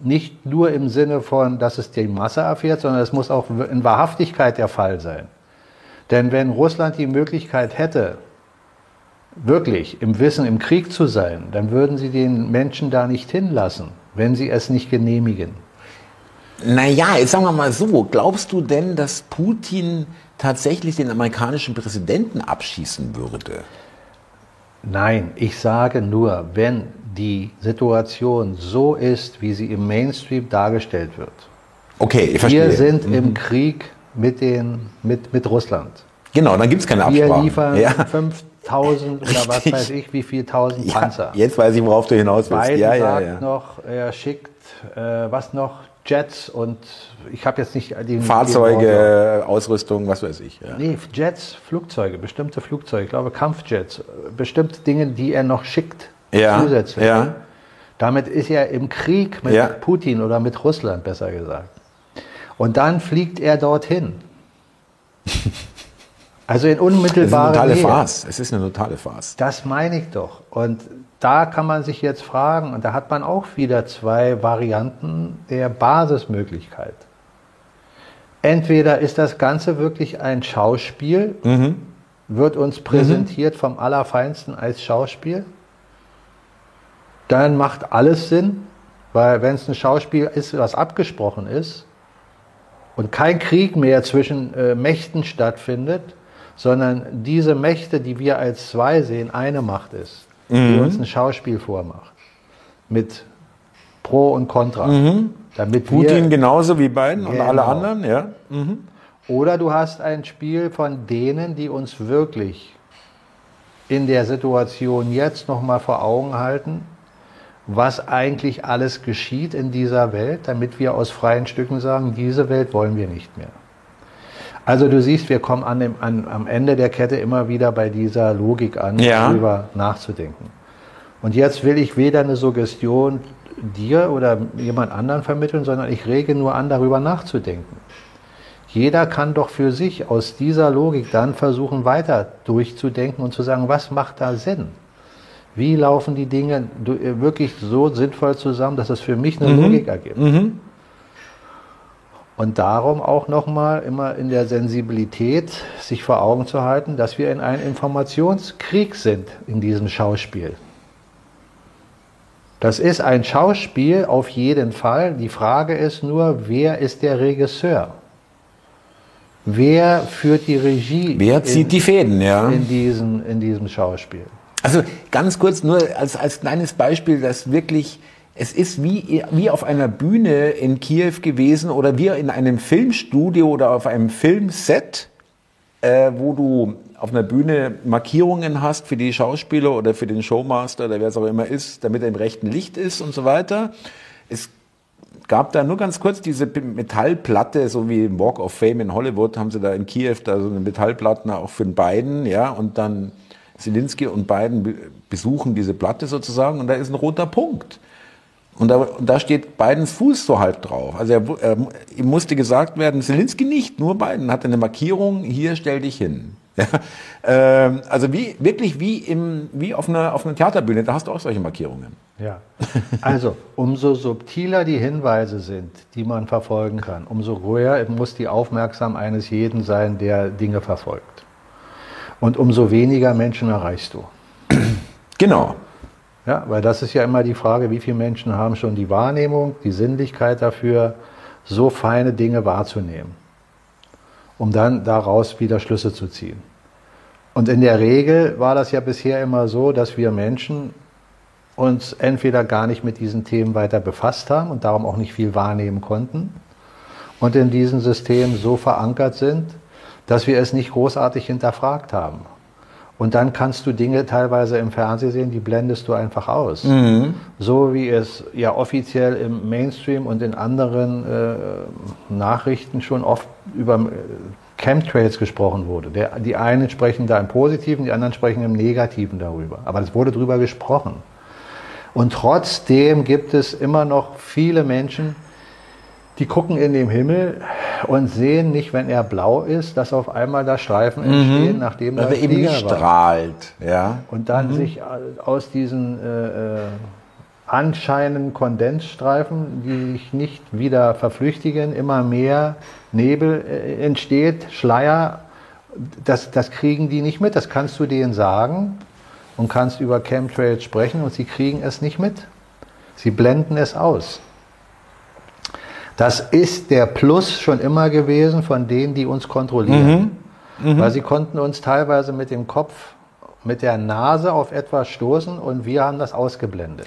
Nicht nur im Sinne von, dass es die Masse erfährt, sondern es muss auch in Wahrhaftigkeit der Fall sein. Denn wenn Russland die Möglichkeit hätte, wirklich im Wissen im Krieg zu sein, dann würden sie den Menschen da nicht hinlassen, wenn sie es nicht genehmigen. Naja, jetzt sagen wir mal so, glaubst du denn, dass Putin tatsächlich den amerikanischen Präsidenten abschießen würde? Nein, ich sage nur, wenn die Situation so ist, wie sie im Mainstream dargestellt wird. Okay, ich verstehe. Wir sind mhm. im Krieg mit, den, mit, mit Russland. Genau, dann gibt es keine Absprache. Wir liefern ja. 5000 oder was weiß ich, wie viel tausend ja, Panzer. Jetzt weiß ich, worauf du hinaus willst. Biden ja, ja, sagt ja. noch, er schickt, äh, was noch, Jets und ich habe jetzt nicht die Fahrzeuge, Ausrüstung, was weiß ich. Ja. Nee, Jets, Flugzeuge, bestimmte Flugzeuge, ich glaube Kampfjets, bestimmte Dinge, die er noch schickt ja, zusätzlich. Ja. Damit ist er im Krieg mit ja. Putin oder mit Russland, besser gesagt. Und dann fliegt er dorthin. Also in unmittelbarer Nähe. Es ist eine totale Farce. Es ist eine totale Farce. Das meine ich doch. Und da kann man sich jetzt fragen, und da hat man auch wieder zwei Varianten der Basismöglichkeit. Entweder ist das Ganze wirklich ein Schauspiel, mhm. wird uns präsentiert mhm. vom Allerfeinsten als Schauspiel, dann macht alles Sinn, weil wenn es ein Schauspiel ist, was abgesprochen ist und kein Krieg mehr zwischen äh, Mächten stattfindet, sondern diese Mächte, die wir als zwei sehen, eine Macht ist, mhm. die uns ein Schauspiel vormacht. Mit Pro und Contra. Mhm. Damit Putin wir, genauso wie Biden genau. und alle anderen, ja. Mhm. Oder du hast ein Spiel von denen, die uns wirklich in der Situation jetzt nochmal vor Augen halten, was eigentlich alles geschieht in dieser Welt, damit wir aus freien Stücken sagen, diese Welt wollen wir nicht mehr. Also du siehst, wir kommen an dem, an, am Ende der Kette immer wieder bei dieser Logik an, ja. darüber nachzudenken. Und jetzt will ich weder eine Suggestion dir oder jemand anderen vermitteln, sondern ich rege nur an, darüber nachzudenken. Jeder kann doch für sich aus dieser Logik dann versuchen, weiter durchzudenken und zu sagen, was macht da Sinn? Wie laufen die Dinge wirklich so sinnvoll zusammen, dass es für mich eine mhm. Logik ergibt? Mhm. Und darum auch nochmal immer in der Sensibilität sich vor Augen zu halten, dass wir in einem Informationskrieg sind in diesem Schauspiel. Das ist ein Schauspiel auf jeden Fall. Die Frage ist nur, wer ist der Regisseur? Wer führt die Regie? Wer zieht in, die Fäden, ja? In diesem, in diesem Schauspiel. Also ganz kurz nur als, als kleines Beispiel, das wirklich es ist wie, wie auf einer Bühne in Kiew gewesen oder wie in einem Filmstudio oder auf einem Filmset, äh, wo du auf einer Bühne Markierungen hast für die Schauspieler oder für den Showmaster oder wer es auch immer ist, damit er im rechten Licht ist und so weiter. Es gab da nur ganz kurz diese Metallplatte, so wie im Walk of Fame in Hollywood, haben sie da in Kiew da so eine Metallplatte auch für den beiden, ja, und dann Zelensky und Biden besuchen diese Platte sozusagen und da ist ein roter Punkt. Und da, da steht Bidens Fuß so halb drauf. Also er, er, ihm musste gesagt werden, Zelensky nicht, nur Biden hatte eine Markierung, hier stell dich hin. Ja, ähm, also wie, wirklich wie, im, wie auf, einer, auf einer Theaterbühne, da hast du auch solche Markierungen. Ja, also umso subtiler die Hinweise sind, die man verfolgen kann, umso höher muss die Aufmerksamkeit eines jeden sein, der Dinge verfolgt. Und umso weniger Menschen erreichst du. Genau. Ja, weil das ist ja immer die Frage, wie viele Menschen haben schon die Wahrnehmung, die Sinnlichkeit dafür, so feine Dinge wahrzunehmen, um dann daraus wieder Schlüsse zu ziehen. Und in der Regel war das ja bisher immer so, dass wir Menschen uns entweder gar nicht mit diesen Themen weiter befasst haben und darum auch nicht viel wahrnehmen konnten und in diesem System so verankert sind, dass wir es nicht großartig hinterfragt haben. Und dann kannst du Dinge teilweise im Fernsehen sehen, die blendest du einfach aus. Mhm. So wie es ja offiziell im Mainstream und in anderen äh, Nachrichten schon oft über äh, Chemtrails gesprochen wurde. Der, die einen sprechen da im Positiven, die anderen sprechen im Negativen darüber. Aber es wurde darüber gesprochen. Und trotzdem gibt es immer noch viele Menschen, die gucken in den Himmel und sehen nicht, wenn er blau ist, dass auf einmal da Streifen mhm. entstehen, nachdem da eben strahlt. Ja. Und dann mhm. sich aus diesen äh, äh, anscheinenden Kondensstreifen, die sich nicht wieder verflüchtigen, immer mehr Nebel äh, entsteht, Schleier. Das, das kriegen die nicht mit. Das kannst du denen sagen und kannst über Chemtrails sprechen und sie kriegen es nicht mit. Sie blenden es aus. Das ist der Plus schon immer gewesen von denen, die uns kontrollieren. Mhm. Mhm. Weil sie konnten uns teilweise mit dem Kopf, mit der Nase auf etwas stoßen und wir haben das ausgeblendet.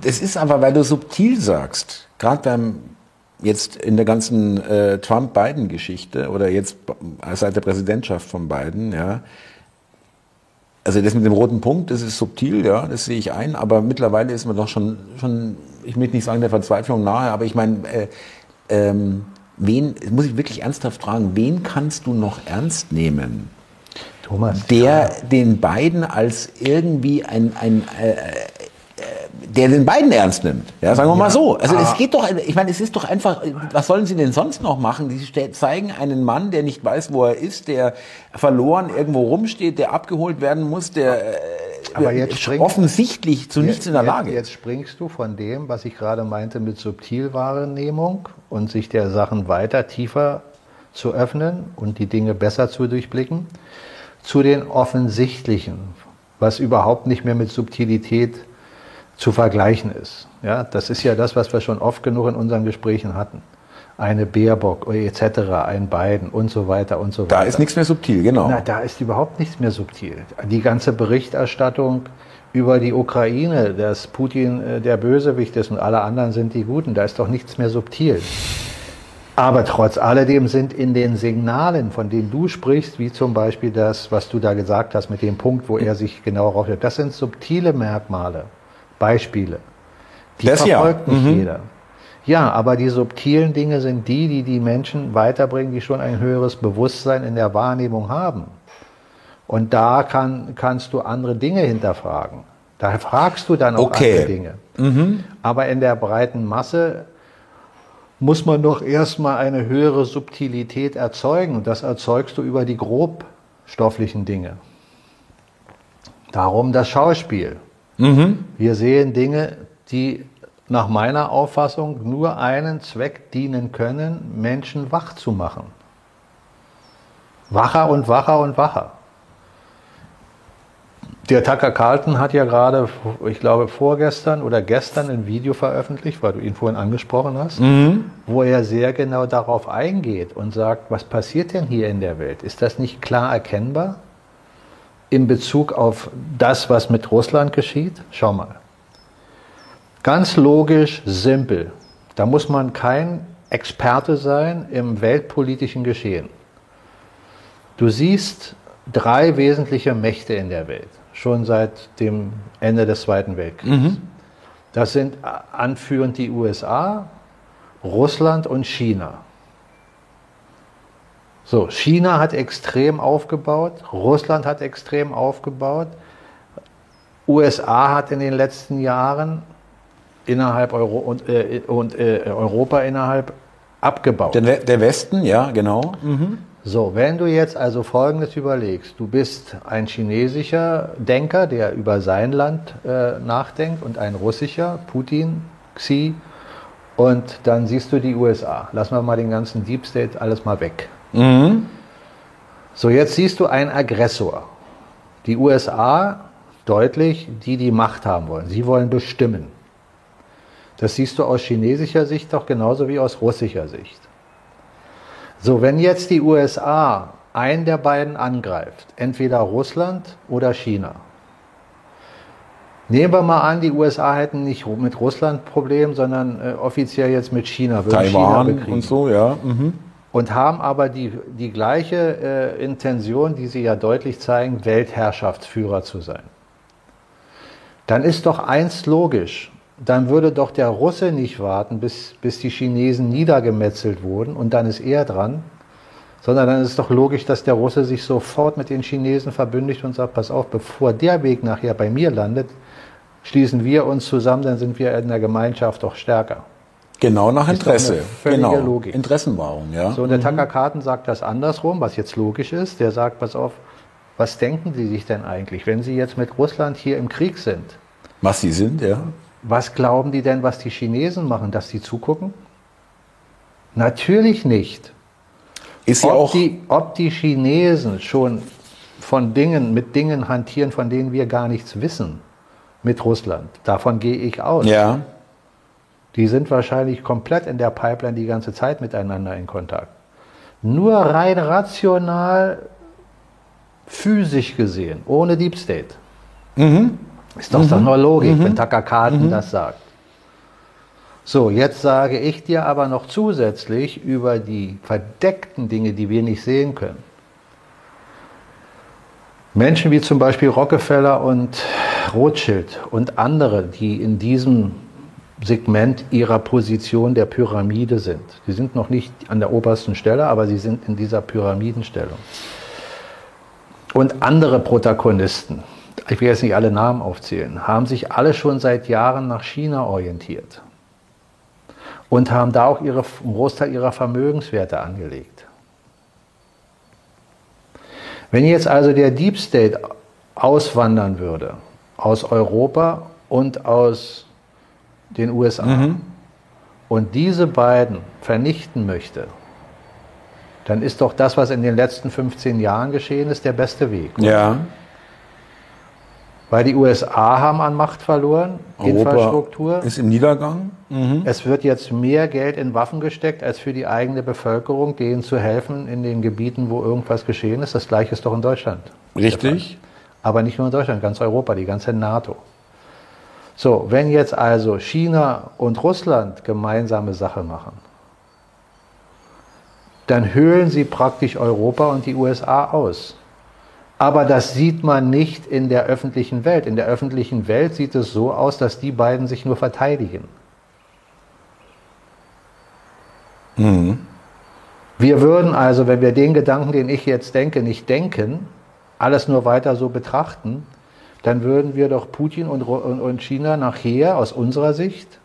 Das ist aber, weil du subtil sagst, gerade beim jetzt in der ganzen äh, Trump-Biden-Geschichte oder jetzt seit der Präsidentschaft von Biden, ja, also das mit dem roten Punkt, das ist subtil, ja, das sehe ich ein, aber mittlerweile ist man doch schon, schon ich möchte nicht sagen der Verzweiflung nahe, aber ich meine, äh, ähm, wen, muss ich wirklich ernsthaft fragen, wen kannst du noch ernst nehmen? Thomas. Der ja. den beiden als irgendwie ein, ein äh, der den beiden ernst nimmt. Ja, sagen wir ja, mal so. Also es geht doch, ich meine, es ist doch einfach, was sollen sie denn sonst noch machen? Die zeigen einen Mann, der nicht weiß, wo er ist, der verloren irgendwo rumsteht, der abgeholt werden muss, der äh, aber jetzt springst, offensichtlich zu nichts in der Lage. Jetzt, jetzt springst du von dem, was ich gerade meinte mit Subtilwahrnehmung und sich der Sachen weiter tiefer zu öffnen und die Dinge besser zu durchblicken, zu den offensichtlichen, was überhaupt nicht mehr mit Subtilität zu vergleichen ist. Ja, das ist ja das, was wir schon oft genug in unseren Gesprächen hatten. Eine Baerbock etc., ein Biden und so weiter und so weiter. Da ist nichts mehr subtil, genau. Na, da ist überhaupt nichts mehr subtil. Die ganze Berichterstattung über die Ukraine, dass Putin äh, der Bösewicht ist und alle anderen sind die Guten, da ist doch nichts mehr subtil. Aber trotz alledem sind in den Signalen, von denen du sprichst, wie zum Beispiel das, was du da gesagt hast mit dem Punkt, wo er sich genau raufhört, das sind subtile Merkmale. Beispiele. Die das verfolgt ja. nicht mhm. jeder. Ja, aber die subtilen Dinge sind die, die die Menschen weiterbringen, die schon ein höheres Bewusstsein in der Wahrnehmung haben. Und da kann, kannst du andere Dinge hinterfragen. Da fragst du dann auch okay. andere Dinge. Mhm. Aber in der breiten Masse muss man doch erstmal eine höhere Subtilität erzeugen. Und das erzeugst du über die grobstofflichen Dinge. Darum das Schauspiel. Mhm. Wir sehen Dinge, die nach meiner Auffassung nur einen Zweck dienen können, Menschen wach zu machen. Wacher und wacher und wacher. Der Tucker Carlton hat ja gerade, ich glaube vorgestern oder gestern ein Video veröffentlicht, weil du ihn vorhin angesprochen hast, mhm. wo er sehr genau darauf eingeht und sagt, was passiert denn hier in der Welt? Ist das nicht klar erkennbar? In Bezug auf das, was mit Russland geschieht? Schau mal. Ganz logisch, simpel. Da muss man kein Experte sein im weltpolitischen Geschehen. Du siehst drei wesentliche Mächte in der Welt, schon seit dem Ende des Zweiten Weltkriegs. Mhm. Das sind anführend die USA, Russland und China. So, China hat extrem aufgebaut, Russland hat extrem aufgebaut, USA hat in den letzten Jahren innerhalb Euro und, äh, und äh, Europa innerhalb abgebaut. Der, der Westen, ja, genau. Mhm. So, wenn du jetzt also Folgendes überlegst, du bist ein chinesischer Denker, der über sein Land äh, nachdenkt und ein russischer, Putin, Xi, und dann siehst du die USA. Lassen wir mal den ganzen Deep State alles mal weg. Mhm. So, jetzt siehst du einen Aggressor. Die USA deutlich, die die Macht haben wollen. Sie wollen bestimmen. Das siehst du aus chinesischer Sicht doch genauso wie aus russischer Sicht. So, wenn jetzt die USA einen der beiden angreift, entweder Russland oder China. Nehmen wir mal an, die USA hätten nicht mit Russland Problem, sondern äh, offiziell jetzt mit China. Taiwan China und so, ja. Mhm und haben aber die, die gleiche äh, Intention, die sie ja deutlich zeigen, Weltherrschaftsführer zu sein. Dann ist doch eins logisch. Dann würde doch der Russe nicht warten, bis, bis die Chinesen niedergemetzelt wurden und dann ist er dran, sondern dann ist doch logisch, dass der Russe sich sofort mit den Chinesen verbündigt und sagt, pass auf, bevor der Weg nachher bei mir landet, Schließen wir uns zusammen, dann sind wir in der Gemeinschaft doch stärker. Genau nach Interesse. genau. Logik. Interessenwahrung, ja. So, und der mhm. Tucker sagt das andersrum, was jetzt logisch ist. Der sagt, pass auf, was denken Sie sich denn eigentlich, wenn Sie jetzt mit Russland hier im Krieg sind? Was Sie sind, ja. Was glauben die denn, was die Chinesen machen, dass sie zugucken? Natürlich nicht. Ist ja auch die, ob die Chinesen schon von Dingen, mit Dingen hantieren, von denen wir gar nichts wissen, mit Russland, davon gehe ich aus. Ja. Die sind wahrscheinlich komplett in der Pipeline die ganze Zeit miteinander in Kontakt. Nur rein rational, physisch gesehen, ohne Deep State. Mhm. Ist doch, mhm. doch nur Logik, mhm. wenn Takakaten mhm. das sagt. So, jetzt sage ich dir aber noch zusätzlich über die verdeckten Dinge, die wir nicht sehen können. Menschen wie zum Beispiel Rockefeller und Rothschild und andere, die in diesem Segment ihrer Position der Pyramide sind. Sie sind noch nicht an der obersten Stelle, aber sie sind in dieser Pyramidenstellung. Und andere Protagonisten, ich will jetzt nicht alle Namen aufzählen, haben sich alle schon seit Jahren nach China orientiert und haben da auch ihre, einen Großteil ihrer Vermögenswerte angelegt. Wenn jetzt also der Deep State auswandern würde aus Europa und aus den USA mhm. und diese beiden vernichten möchte, dann ist doch das, was in den letzten 15 Jahren geschehen ist, der beste Weg. Oder? Ja. Weil die USA haben an Macht verloren, Europa Infrastruktur. Ist im Niedergang. Mhm. Es wird jetzt mehr Geld in Waffen gesteckt, als für die eigene Bevölkerung, denen zu helfen in den Gebieten, wo irgendwas geschehen ist. Das gleiche ist doch in Deutschland. Richtig. Aber nicht nur in Deutschland, ganz Europa, die ganze NATO. So, wenn jetzt also China und Russland gemeinsame Sache machen, dann höhlen sie praktisch Europa und die USA aus. Aber das sieht man nicht in der öffentlichen Welt. In der öffentlichen Welt sieht es so aus, dass die beiden sich nur verteidigen. Mhm. Wir würden also, wenn wir den Gedanken, den ich jetzt denke, nicht denken, alles nur weiter so betrachten, dann würden wir doch Putin und, und China nachher aus unserer Sicht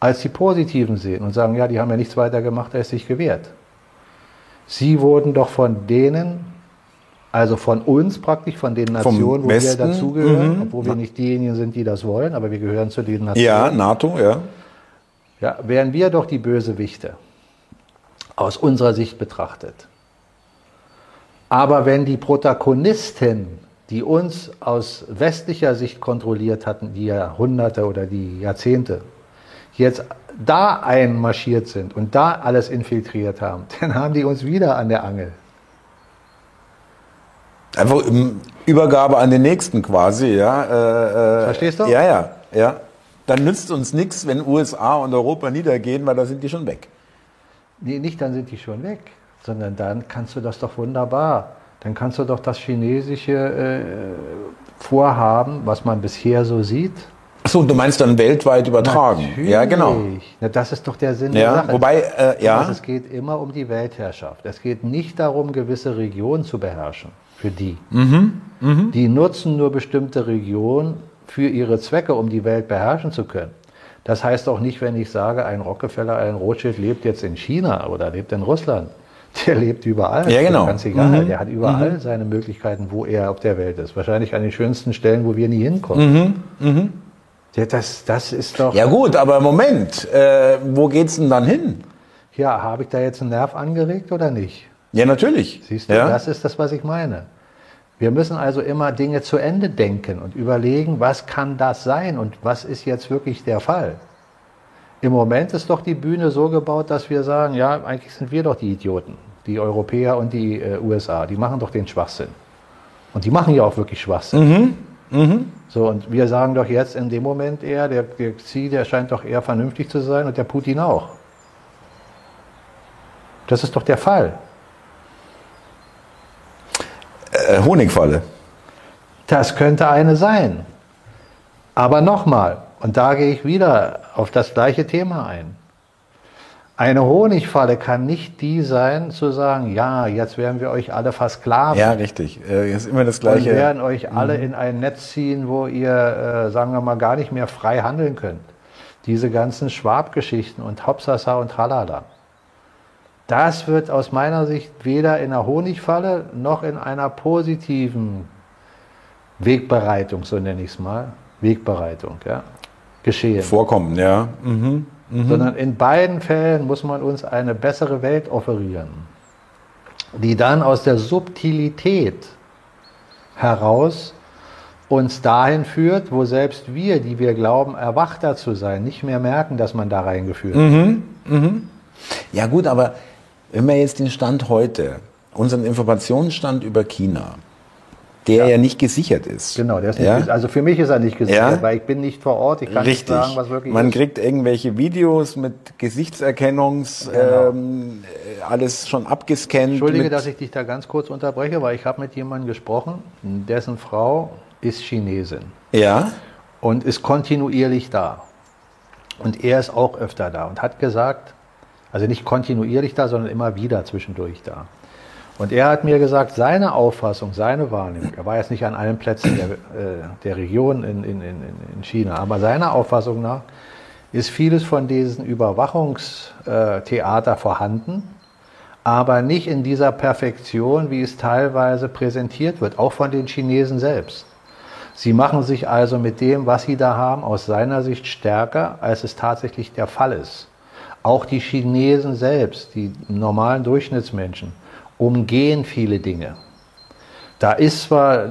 als die Positiven sehen und sagen, ja, die haben ja nichts weiter gemacht, als sich gewehrt. Sie wurden doch von denen also von uns praktisch, von den Nationen, wo Westen, wir dazugehören, mhm. obwohl wir nicht diejenigen sind, die das wollen, aber wir gehören zu den Nationen. Ja, NATO, ja. Ja, wären wir doch die Bösewichte, aus unserer Sicht betrachtet. Aber wenn die Protagonisten, die uns aus westlicher Sicht kontrolliert hatten, die Jahrhunderte oder die Jahrzehnte, jetzt da einmarschiert sind und da alles infiltriert haben, dann haben die uns wieder an der Angel. Einfach Übergabe an den Nächsten quasi, ja. Äh, äh, Verstehst du? Ja, ja, ja. Dann nützt uns nichts, wenn USA und Europa niedergehen, weil da sind die schon weg. Nee, nicht dann sind die schon weg, sondern dann kannst du das doch wunderbar. Dann kannst du doch das chinesische äh, Vorhaben, was man bisher so sieht, Achso, du meinst dann weltweit übertragen? Natürlich. Ja, genau. Na, das ist doch der Sinn ja, der Sache. Wobei, äh, ja. Also es geht immer um die Weltherrschaft. Es geht nicht darum, gewisse Regionen zu beherrschen für die. Mhm. Mhm. Die nutzen nur bestimmte Regionen für ihre Zwecke, um die Welt beherrschen zu können. Das heißt auch nicht, wenn ich sage, ein Rockefeller, ein Rothschild lebt jetzt in China oder lebt in Russland. Der lebt überall. Ja, genau. Ganz egal. Mhm. Der hat überall mhm. seine Möglichkeiten, wo er auf der Welt ist. Wahrscheinlich an den schönsten Stellen, wo wir nie hinkommen. Mhm. Mhm. Ja, das, das ist doch. Ja, gut, aber Moment. Äh, wo geht's denn dann hin? Ja, habe ich da jetzt einen Nerv angeregt oder nicht? Ja, natürlich. Siehst du, ja. das ist das, was ich meine. Wir müssen also immer Dinge zu Ende denken und überlegen, was kann das sein und was ist jetzt wirklich der Fall. Im Moment ist doch die Bühne so gebaut, dass wir sagen, ja, eigentlich sind wir doch die Idioten, die Europäer und die äh, USA, die machen doch den Schwachsinn. Und die machen ja auch wirklich Schwachsinn. Mhm. Mhm. So, und wir sagen doch jetzt in dem Moment eher, der, der Xi, der scheint doch eher vernünftig zu sein und der Putin auch. Das ist doch der Fall äh, Honigfalle. Das könnte eine sein. Aber nochmal, und da gehe ich wieder auf das gleiche Thema ein. Eine Honigfalle kann nicht die sein, zu sagen, ja, jetzt werden wir euch alle versklaven. Ja, richtig. Äh, ist immer das Gleiche. werden euch alle in ein Netz ziehen, wo ihr, äh, sagen wir mal, gar nicht mehr frei handeln könnt. Diese ganzen Schwabgeschichten und Hopsasa und Tralala. Das wird aus meiner Sicht weder in einer Honigfalle noch in einer positiven Wegbereitung, so nenne ich es mal, Wegbereitung, ja, geschehen. Vorkommen, ja. Mhm. Sondern in beiden Fällen muss man uns eine bessere Welt offerieren, die dann aus der Subtilität heraus uns dahin führt, wo selbst wir, die wir glauben, erwachter zu sein, nicht mehr merken, dass man da reingeführt Mhm. wird. Ja gut, aber wenn wir jetzt den Stand heute, unseren Informationsstand über China, der ja, nicht gesichert ist. Genau, der ist nicht, ja? also für mich ist er nicht gesichert, Ja? weil ich bin nicht vor Ort, ich kann Richtig. nicht sagen, was wirklich Man ist. kriegt irgendwelche Videos mit Gesichtserkennungs, Genau. ähm, äh, alles schon abgescannt. Entschuldige, dass ich dich da ganz kurz unterbreche, weil ich habe mit jemandem gesprochen, dessen Frau ist Chinesin. Ja, und ist kontinuierlich da. Und er ist auch öfter da und hat gesagt, also nicht kontinuierlich da, sondern immer wieder zwischendurch da. Und er hat mir gesagt, seine Auffassung, seine Wahrnehmung, er war jetzt nicht an allen Plätzen der, äh, der Region in, in, in, in China, aber seiner Auffassung nach ist vieles von diesen Überwachungstheater vorhanden, aber nicht in dieser Perfektion, wie es teilweise präsentiert wird, auch von den Chinesen selbst. Sie machen sich also mit dem, was sie da haben, aus seiner Sicht stärker, als es tatsächlich der Fall ist. Auch die Chinesen selbst, die normalen Durchschnittsmenschen, umgehen viele Dinge. Da ist zwar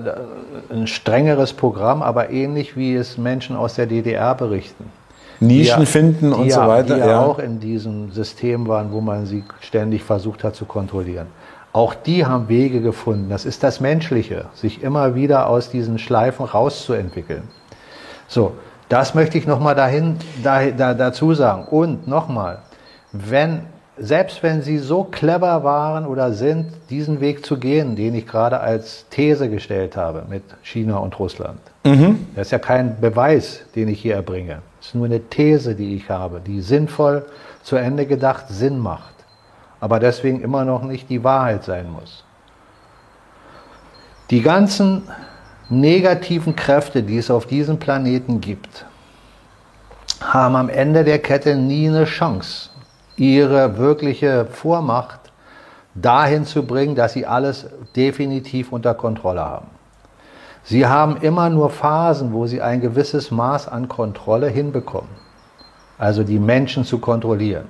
ein strengeres Programm, aber ähnlich wie es Menschen aus der DDR berichten. Nischen ja- finden und ja, so weiter. Die ja, ja. auch in diesem System waren, wo man sie ständig versucht hat zu kontrollieren. Auch die haben Wege gefunden. Das ist das Menschliche, sich immer wieder aus diesen Schleifen rauszuentwickeln. So, das möchte ich nochmal dahin, da, da, dazu sagen. Und nochmal, wenn, selbst wenn Sie so clever waren oder sind, diesen Weg zu gehen, den ich gerade als These gestellt habe mit China und Russland, das ist ja kein Beweis, den ich hier erbringe. Es ist nur eine These, die ich habe, die sinnvoll zu Ende gedacht Sinn macht, aber deswegen immer noch nicht die Wahrheit sein muss. Die ganzen negativen Kräfte, die es auf diesem Planeten gibt, haben am Ende der Kette nie eine Chance, ihre wirkliche Vormacht dahin zu bringen, dass sie alles definitiv unter Kontrolle haben. Sie haben immer nur Phasen, wo sie ein gewisses Maß an Kontrolle hinbekommen, also die Menschen zu kontrollieren.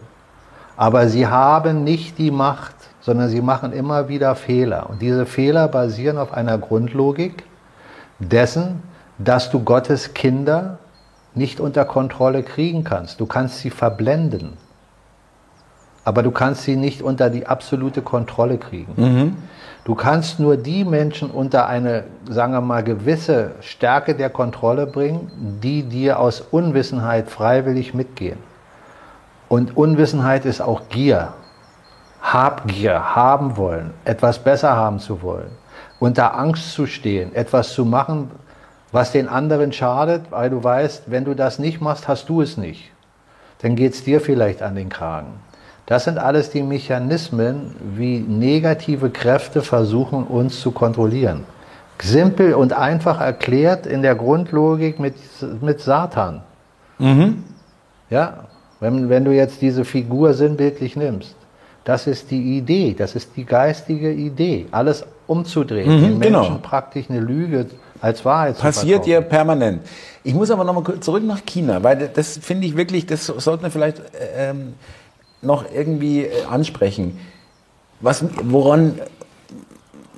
Aber sie haben nicht die Macht, sondern sie machen immer wieder Fehler. Und diese Fehler basieren auf einer Grundlogik dessen, dass du Gottes Kinder nicht unter Kontrolle kriegen kannst. Du kannst sie verblenden, aber du kannst sie nicht unter die absolute Kontrolle kriegen. Du kannst nur die Menschen unter eine, sagen wir mal, gewisse Stärke der Kontrolle bringen, die dir aus Unwissenheit freiwillig mitgehen. Und Unwissenheit ist auch Gier. Habgier, haben wollen, etwas besser haben zu wollen, unter Angst zu stehen, etwas zu machen, was den anderen schadet, weil du weißt, wenn du das nicht machst, hast du es nicht. Dann geht es dir vielleicht an den Kragen. Das sind alles die Mechanismen, wie negative Kräfte versuchen, uns zu kontrollieren. Simpel und einfach erklärt in der Grundlogik mit, mit Satan. Ja, wenn, wenn du jetzt diese Figur sinnbildlich nimmst, das ist die Idee, das ist die geistige Idee, alles umzudrehen, Mhm, den Menschen genau. praktisch eine Lüge als Wahrheit Passiert zu ihr verkaufen. permanent. Ich muss aber nochmal zurück nach China, weil das finde ich wirklich, das sollten wir vielleicht äh, ähm, noch irgendwie äh, ansprechen. Was, woran,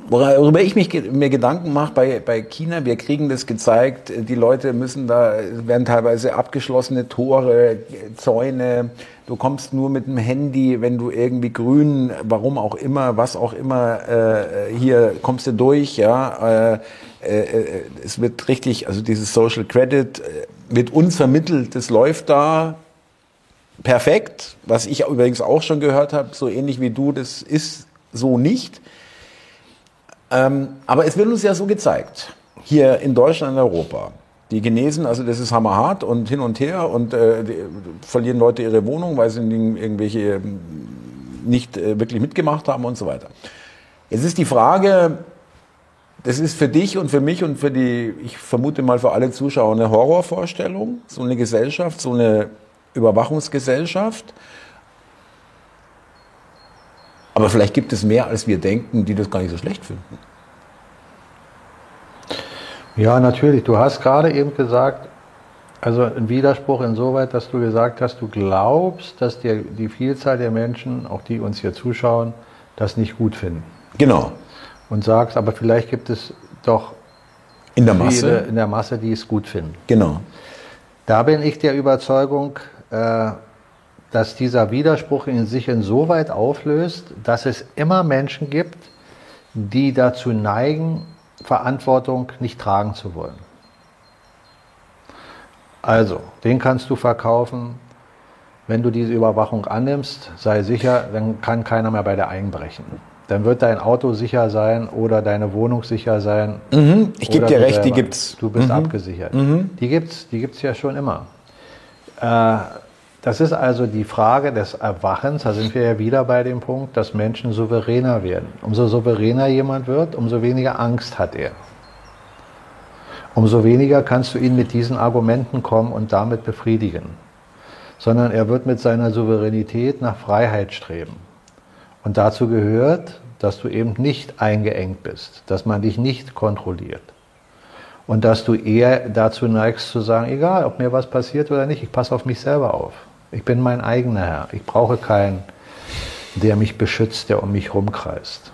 worüber ich mich mir Gedanken mache bei, bei China, wir kriegen das gezeigt, die Leute müssen da, werden teilweise abgeschlossene Tore, Zäune, du kommst nur mit dem Handy, wenn du irgendwie grün, warum auch immer, was auch immer, äh, hier kommst du durch, ja, äh, äh, äh, es wird richtig, also dieses Social Credit äh, wird uns vermittelt, das läuft da, perfekt, was ich übrigens auch schon gehört habe, so ähnlich wie du, das ist so nicht. Ähm, aber es wird uns ja so gezeigt, hier in Deutschland und Europa. Die genesen, also das ist hammerhart und hin und her und äh, verlieren Leute ihre Wohnung, weil sie irgendwelche ähm, nicht äh, wirklich mitgemacht haben und so weiter. Jetzt ist die Frage, das ist für dich und für mich und für die, ich vermute mal für alle Zuschauer eine Horrorvorstellung, so eine Gesellschaft, so eine Überwachungsgesellschaft. Aber vielleicht gibt es mehr, als wir denken, die das gar nicht so schlecht finden. Ja, natürlich. Du hast gerade eben gesagt, also ein Widerspruch insoweit, dass du gesagt hast, du glaubst, dass die, die Vielzahl der Menschen, auch die uns hier zuschauen, das nicht gut finden. Genau. Und sagst, aber vielleicht gibt es doch in der Masse, in der Masse, die es gut finden. Genau. Da bin ich der Überzeugung, dass dieser Widerspruch in sich insoweit auflöst, dass es immer Menschen gibt, die dazu neigen, Verantwortung nicht tragen zu wollen. Also, den kannst du verkaufen. Wenn du diese Überwachung annimmst, sei sicher, dann kann keiner mehr bei dir einbrechen. Dann wird dein Auto sicher sein oder deine Wohnung sicher sein. Mhm, ich gebe dir recht, selber. die gibt's. Du bist mhm. abgesichert. Mhm. Die gibt's, die gibt's ja schon immer. Äh, das ist also die Frage des Erwachens. Da sind wir ja wieder bei dem Punkt, dass Menschen souveräner werden. Umso souveräner jemand wird, umso weniger Angst hat er. Umso weniger kannst du ihn mit diesen Argumenten kommen und damit befriedigen. Sondern er wird mit seiner Souveränität nach Freiheit streben. Und dazu gehört, dass du eben nicht eingeengt bist, dass man dich nicht kontrolliert. Und dass du eher dazu neigst zu sagen, egal, ob mir was passiert oder nicht, ich passe auf mich selber auf. Ich bin mein eigener Herr. Ich brauche keinen, der mich beschützt, der um mich rumkreist.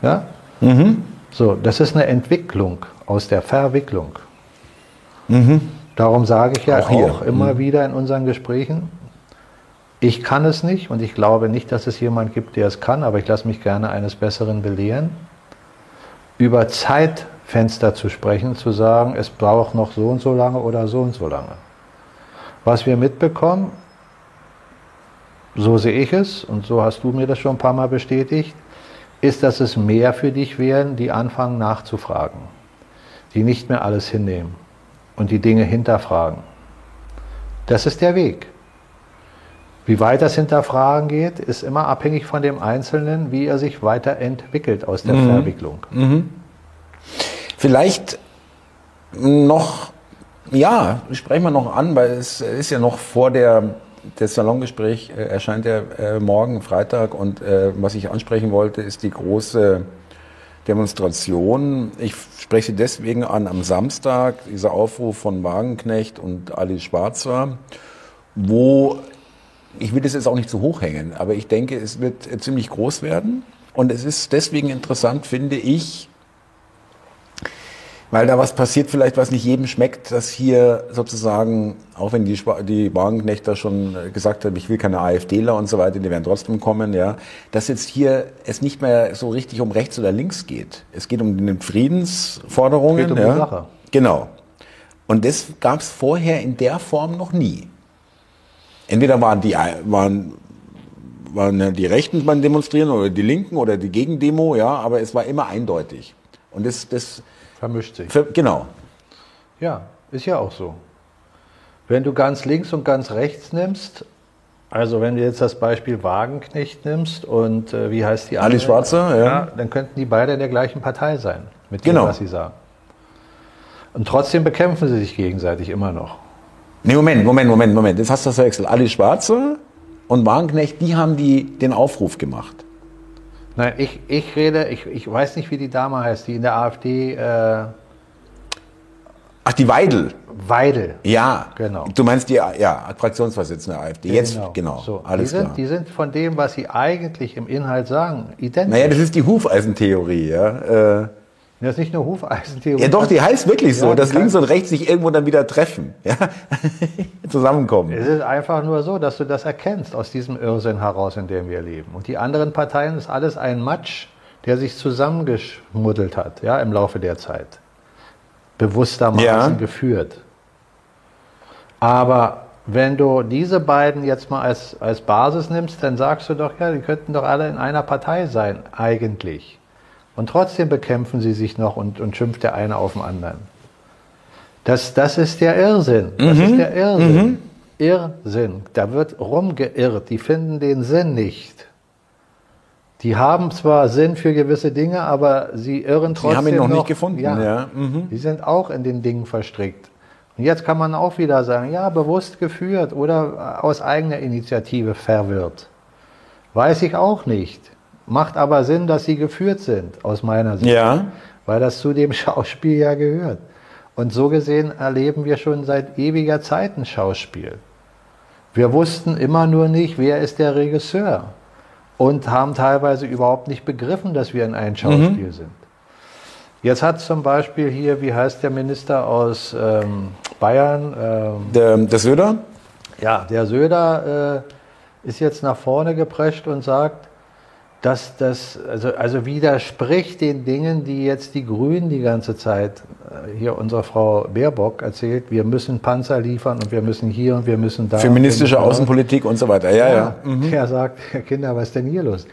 Ja? Mhm. So, das ist eine Entwicklung aus der Verwicklung. Mhm. Darum sage ich ja auch, auch immer mhm. wieder in unseren Gesprächen, ich kann es nicht und ich glaube nicht, dass es jemand gibt, der es kann, aber ich lasse mich gerne eines Besseren belehren. Über Zeitfenster zu sprechen, zu sagen, es braucht noch so und so lange oder so und so lange. Was wir mitbekommen, so sehe ich es und so hast du mir das schon ein paar Mal bestätigt, ist, dass es mehr für dich wären, die anfangen nachzufragen, die nicht mehr alles hinnehmen und die Dinge hinterfragen. Das ist der Weg. Wie weit das Hinterfragen geht, ist immer abhängig von dem Einzelnen, wie er sich weiterentwickelt aus der mhm. Verwicklung. Mhm. Vielleicht noch ja, sprechen wir noch an, weil es ist ja noch vor der das Salongespräch äh, erscheint ja äh, morgen Freitag und äh, was ich ansprechen wollte, ist die große Demonstration. Ich spreche deswegen an am Samstag, dieser Aufruf von Wagenknecht und Ali Schwarzer, wo ich will das jetzt auch nicht zu hoch hängen, aber ich denke, es wird äh, ziemlich groß werden. Und es ist deswegen interessant, finde ich, weil da was passiert vielleicht, was nicht jedem schmeckt, dass hier sozusagen, auch wenn die, die Wagenknechter schon gesagt haben, ich will keine AfDler und so weiter, die werden trotzdem kommen, ja, dass jetzt hier es nicht mehr so richtig um rechts oder links geht. Es geht um die Friedensforderungen. Es geht um ja. die Sache. Genau. Und das gab es vorher in der Form noch nie. Entweder waren die, waren, waren die Rechten beim Demonstrieren oder die Linken oder die Gegendemo, ja, aber es war immer eindeutig. Und das, das, Vermischt sich. Ver genau. Ja, ist ja auch so. Wenn du ganz links und ganz rechts nimmst, also wenn du jetzt das Beispiel Wagenknecht nimmst und äh, wie heißt die andere? Ali Schwarze, ja. ja. Dann könnten die beide in der gleichen Partei sein, mit dem, genau. was sie sagen. Und trotzdem bekämpfen sie sich gegenseitig immer noch. Nee, Moment, Moment, Moment, Moment. Jetzt hast du das verwechselt. Ali Schwarze und Wagenknecht, die haben die, den Aufruf gemacht. Nein, ich, ich rede, ich, ich weiß nicht, wie die Dame heißt, die in der AfD. Äh Ach, die Weidel. Weidel. Ja, genau. Du meinst die ja, Fraktionsvorsitzende der AfD. Jetzt, genau. genau so, alles die sind, klar. Die sind von dem, was sie eigentlich im Inhalt sagen, identisch. Naja, das ist die Hufeisentheorie, ja. Äh, das ist nicht nur Hufeisentheorie. Ja, doch, die heißt wirklich so, ja, dass links und rechts sich irgendwo dann wieder treffen, ja? zusammenkommen. Es ist einfach nur so, dass du das erkennst aus diesem Irrsinn heraus, in dem wir leben. Und die anderen Parteien ist alles ein Matsch, der sich zusammengeschmuddelt hat, ja, im Laufe der Zeit. Bewusstermaßen ja. geführt. Aber wenn du diese beiden jetzt mal als, als Basis nimmst, dann sagst du doch, ja, die könnten doch alle in einer Partei sein, eigentlich. Und trotzdem bekämpfen sie sich noch und, und schimpft der eine auf den anderen. Das, das ist der Irrsinn. Das ist der Irrsinn. Irrsinn. Da wird rumgeirrt. Die finden den Sinn nicht. Die haben zwar Sinn für gewisse Dinge, aber sie irren trotzdem. Sie haben ihn noch, noch nicht gefunden. Ja, Ja. Die sind auch in den Dingen verstrickt. Und jetzt kann man auch wieder sagen, ja, bewusst geführt oder aus eigener Initiative verwirrt. Weiß ich auch nicht. Macht aber Sinn, dass sie geführt sind, aus meiner Sicht. Ja. Weil das zu dem Schauspiel ja gehört. Und so gesehen erleben wir schon seit ewiger Zeit ein Schauspiel. Wir wussten immer nur nicht, wer ist der Regisseur. Und haben teilweise überhaupt nicht begriffen, dass wir in einem Schauspiel sind. Jetzt hat zum Beispiel hier, wie heißt der Minister aus ähm, Bayern? Ähm, Der, der Söder? ja, der Söder äh, ist jetzt nach vorne geprescht und sagt, dass das also, also widerspricht den Dingen, die jetzt die Grünen die ganze Zeit, äh, hier unsere Frau Baerbock erzählt, wir müssen Panzer liefern und wir müssen hier und wir müssen da. Feministische. Außenpolitik und so weiter. Ja, ja. Der sagt, Kinder, was ist denn hier los?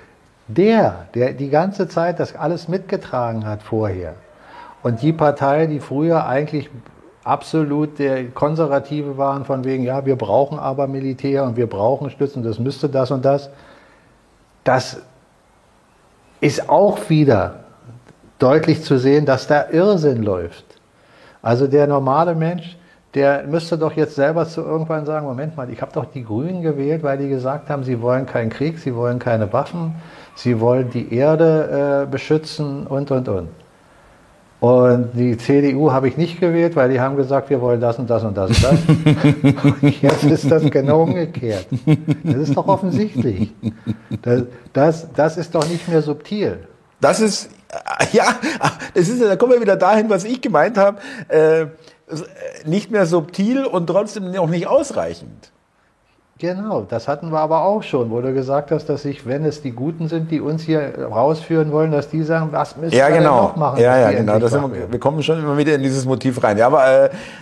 Der, der die ganze Zeit das alles mitgetragen hat vorher. Und die Partei, die früher eigentlich absolut der Konservative waren, von wegen, ja, wir brauchen aber Militär und wir brauchen Stützen, das müsste das und das, das ist auch wieder deutlich zu sehen, dass da Irrsinn läuft. Also der normale Mensch, der müsste doch jetzt selber zu irgendwann sagen, Moment mal, ich habe doch die Grünen gewählt, weil die gesagt haben, sie wollen keinen Krieg, sie wollen keine Waffen, sie wollen die Erde äh, beschützen und, und, und. Und die CDU habe ich nicht gewählt, weil die haben gesagt, wir wollen das und das und das und das. und jetzt ist das genau umgekehrt. Das ist doch offensichtlich. Das, das, das ist doch nicht mehr subtil. Das ist, ja, das ist, da kommen wir wieder dahin, was ich gemeint habe. Äh, nicht mehr subtil und trotzdem noch nicht ausreichend. Genau, das hatten wir aber auch schon, wo du gesagt hast, dass sich, wenn es die Guten sind, die uns hier rausführen wollen, dass die sagen, was müssen Ja, wir genau. noch machen? ja, ja, genau. Das sind wir, kommen schon immer wieder in dieses Motiv rein. Ja, aber,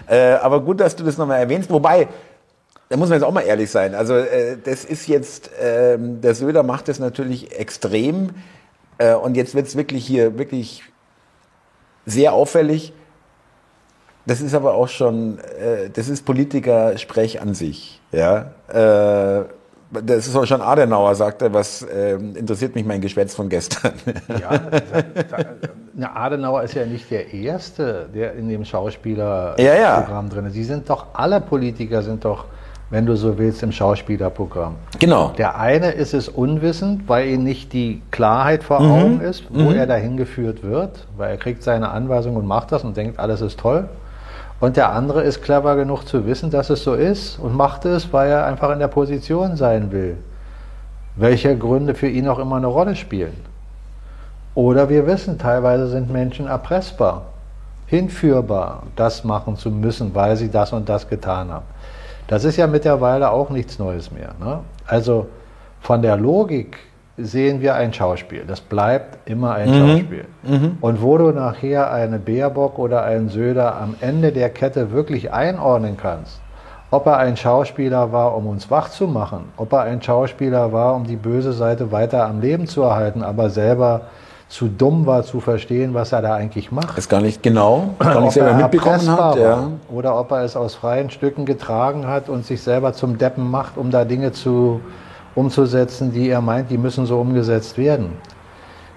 äh, äh, aber gut, dass du das nochmal erwähnst. Wobei, da muss man jetzt auch mal ehrlich sein. Also, äh, das ist jetzt, ähm, der Söder macht das natürlich extrem. Äh, und jetzt wird's wirklich hier wirklich sehr auffällig. Das ist aber auch schon, äh, das ist Politiker-Sprech an sich. Ja. Äh, das ist auch schon Adenauer sagte, was äh, interessiert mich mein Geschwätz von gestern. Ja, na, Adenauer ist ja nicht der Erste, der in dem Schauspielerprogramm Ja, ja. drin ist. Sie sind doch, alle Politiker sind doch, wenn du so willst, im Schauspielerprogramm. genau. Der eine ist es unwissend, weil ihm nicht die Klarheit vor Mhm. Augen ist, wo er dahin geführt wird, weil er kriegt seine Anweisung und macht das und denkt, alles ist toll. Und der andere ist clever genug zu wissen, dass es so ist und macht es, weil er einfach in der Position sein will. Welche Gründe für ihn auch immer eine Rolle spielen. Oder wir wissen, teilweise sind Menschen erpressbar, hinführbar, das machen zu müssen, weil sie das und das getan haben. Das ist ja mittlerweile auch nichts Neues mehr. Ne? Also von der Logik sehen wir ein Schauspiel. Das bleibt immer ein Schauspiel. Und wo du nachher eine Baerbock oder einen Söder am Ende der Kette wirklich einordnen kannst, ob er ein Schauspieler war, um uns wach zu machen, ob er ein Schauspieler war, um die böse Seite weiter am Leben zu erhalten, aber selber zu dumm war zu verstehen, was er da eigentlich macht Das gar nicht genau, gar nicht ob selber er mitbekommen hat. Ja. oder ob er es aus freien Stücken getragen hat und sich selber zum Deppen macht, um da Dinge zu, umzusetzen, die er meint, die müssen so umgesetzt werden.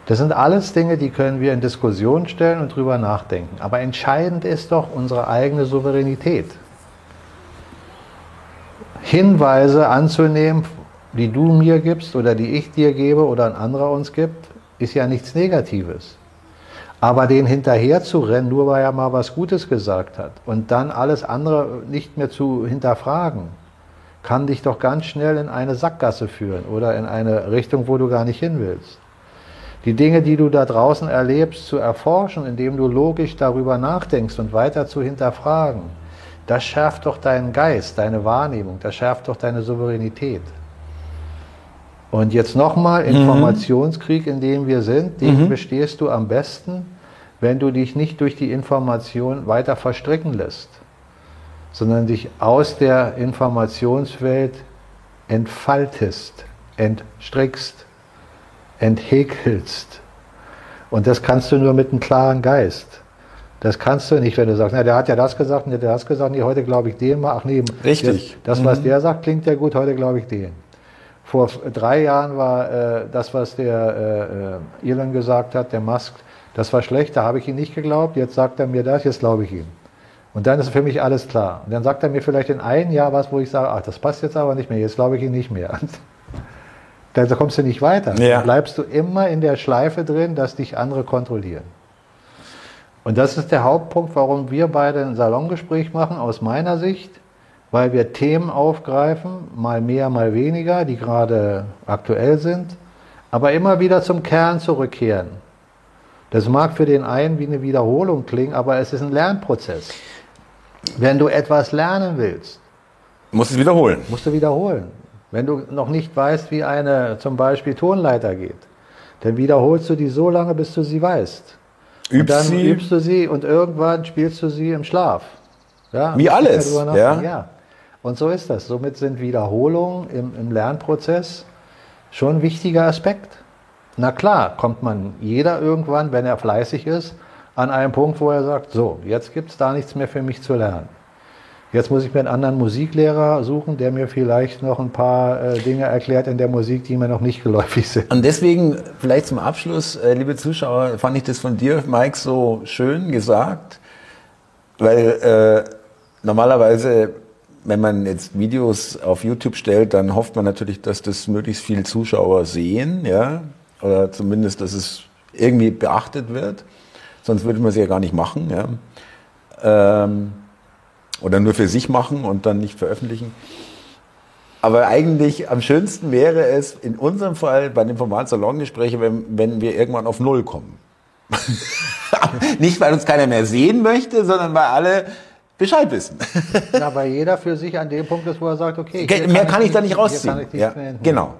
Das sind alles Dinge, die können wir in Diskussion stellen und drüber nachdenken. Aber entscheidend ist doch unsere eigene Souveränität. Hinweise anzunehmen, die du mir gibst oder die ich dir gebe oder ein anderer uns gibt, ist ja nichts Negatives. Aber den hinterher zu rennen, nur weil er mal was Gutes gesagt hat und dann alles andere nicht mehr zu hinterfragen, kann dich doch ganz schnell in eine Sackgasse führen oder in eine Richtung, wo du gar nicht hin willst. Die Dinge, die du da draußen erlebst, zu erforschen, indem du logisch darüber nachdenkst und weiter zu hinterfragen, das schärft doch deinen Geist, deine Wahrnehmung, das schärft doch deine Souveränität. Und jetzt nochmal, Informationskrieg, in dem wir sind, den bestehst du am besten, wenn du dich nicht durch die Information weiter verstricken lässt, sondern dich aus der Informationswelt entfaltest, entstrickst, enthäkelst. Und das kannst du nur mit einem klaren Geist. Das kannst du nicht, wenn du sagst, na, der hat ja das gesagt, der hat das gesagt, nee, heute glaube ich den mal. Ach nee, Richtig. Das, das was mhm. der sagt, klingt ja gut, heute glaube ich den. Vor drei Jahren war äh, das, was der äh, Elon gesagt hat, der Musk, das war schlecht, da habe ich ihn nicht geglaubt, jetzt sagt er mir das, jetzt glaube ich ihm. Und dann ist für mich alles klar. Und dann sagt er mir vielleicht in einem Jahr was, wo ich sage, ach, das passt jetzt aber nicht mehr, jetzt glaube ich ihn nicht mehr. dann kommst du nicht weiter. Ja. Dann bleibst du immer in der Schleife drin, dass dich andere kontrollieren. Und das ist der Hauptpunkt, warum wir beide ein Salongespräch machen, aus meiner Sicht, weil wir Themen aufgreifen, mal mehr, mal weniger, die gerade aktuell sind, aber immer wieder zum Kern zurückkehren. Das mag für den einen wie eine Wiederholung klingen, aber es ist ein Lernprozess. Wenn du etwas lernen willst, musst du es wiederholen. Musst du wiederholen. Wenn du noch nicht weißt, wie eine zum Beispiel Tonleiter geht, dann wiederholst du die so lange, bis du sie weißt. Übst und dann sie. übst du sie und irgendwann spielst du sie im Schlaf. Ja, wie alles. Ja. ja. Und so ist das. Somit sind Wiederholungen im, im Lernprozess schon ein wichtiger Aspekt. Na klar, kommt man jeder irgendwann, wenn er fleißig ist, an einen Punkt, wo er sagt, so, jetzt gibt es da nichts mehr für mich zu lernen. Jetzt muss ich mir einen anderen Musiklehrer suchen, der mir vielleicht noch ein paar äh, Dinge erklärt in der Musik, die mir noch nicht geläufig sind. Und deswegen vielleicht zum Abschluss, äh, liebe Zuschauer, fand ich das von dir, Mike, so schön gesagt, weil äh, normalerweise, wenn man jetzt Videos auf YouTube stellt, dann hofft man natürlich, dass das möglichst viele Zuschauer sehen, ja, oder zumindest, dass es irgendwie beachtet wird sonst würde man sie ja gar nicht machen. Ja. Ähm, oder nur für sich machen und dann nicht veröffentlichen. Aber eigentlich am schönsten wäre es in unserem Fall bei dem Format Salongespräche, wenn, wenn wir irgendwann auf Null kommen. nicht, weil uns keiner mehr sehen möchte, sondern weil alle Bescheid wissen. Na, weil jeder für sich an dem Punkt ist, wo er sagt, okay, mehr kann ich, da nicht rausziehen. Ja, genau.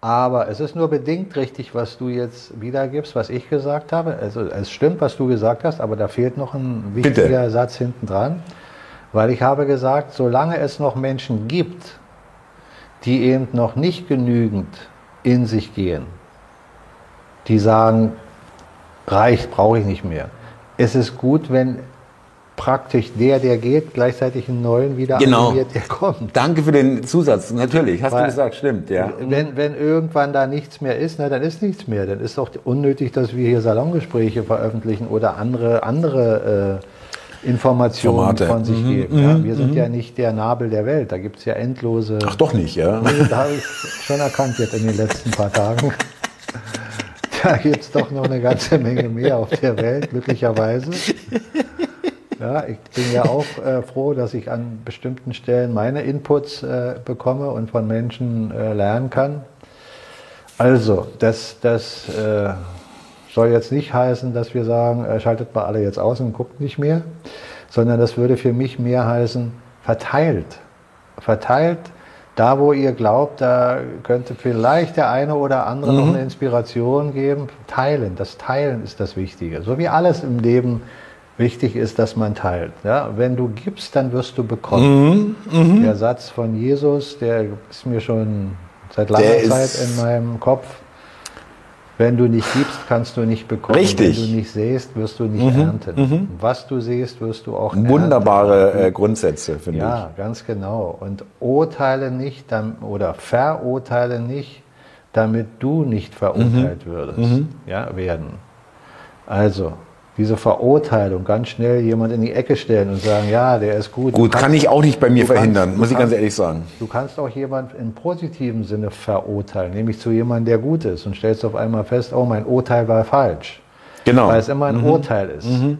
Aber es ist nur bedingt richtig, was du jetzt wiedergibst, was ich gesagt habe. Also es stimmt, was du gesagt hast, aber da fehlt noch ein wichtiger Bitte. Satz hinten dran. Weil ich habe gesagt, solange es noch Menschen gibt, die eben noch nicht genügend in sich gehen, die sagen, reicht, brauche ich nicht mehr. Es ist gut, wenn praktisch der, der geht, gleichzeitig einen neuen wieder genau. animiert, der kommt. Danke für den Zusatz, natürlich, hast Weil, du gesagt, stimmt, ja. Wenn, wenn irgendwann da nichts mehr ist, na, dann ist nichts mehr. Dann ist doch unnötig, dass wir hier Salongespräche veröffentlichen oder andere, andere äh, Informationen Formate. von sich mhm. geben. Ja, mhm. wir sind mhm. ja nicht der Nabel der Welt, da gibt es ja endlose... Ach doch nicht, ja. da habe ich schon erkannt jetzt in den letzten paar Tagen. Da gibt es doch noch eine ganze Menge mehr auf der Welt, glücklicherweise. Ja, ich bin ja auch äh, froh, dass ich an bestimmten Stellen meine Inputs äh, bekomme und von Menschen äh, lernen kann. Also, das, das äh, soll jetzt nicht heißen, dass wir sagen, äh, schaltet mal alle jetzt aus und guckt nicht mehr, sondern das würde für mich mehr heißen, verteilt. Verteilt da, wo ihr glaubt, da könnte vielleicht der eine oder andere mhm. noch eine Inspiration geben. Teilen, das Teilen ist das Wichtige. So wie alles im Leben Wichtig ist, dass man teilt. Ja? Wenn du gibst, dann wirst du bekommen. Mhm, mh. Der Satz von Jesus, der ist mir schon seit langer der Zeit in meinem Kopf. Wenn du nicht gibst, kannst du nicht bekommen. Richtig. Wenn du nicht säst, wirst du nicht mhm, ernten. Mhm. Was du säst, wirst du auch ernten. Wunderbare äh, Grundsätze, finde ja, ich. Ja, ganz genau. Und urteile nicht oder verurteile nicht, damit du nicht verurteilt mhm. würdest, mhm. ja, werden. Also, diese Verurteilung ganz schnell jemand in die Ecke stellen und sagen, ja, der ist gut. Gut, kannst, kann ich auch nicht bei mir verhindern, kannst, muss ich ganz ehrlich sagen. Du kannst auch jemand im positiven Sinne verurteilen, nämlich zu jemandem, der gut ist und stellst auf einmal fest, oh, mein Urteil war falsch. Genau. Weil es immer ein mhm. Urteil ist. Mhm.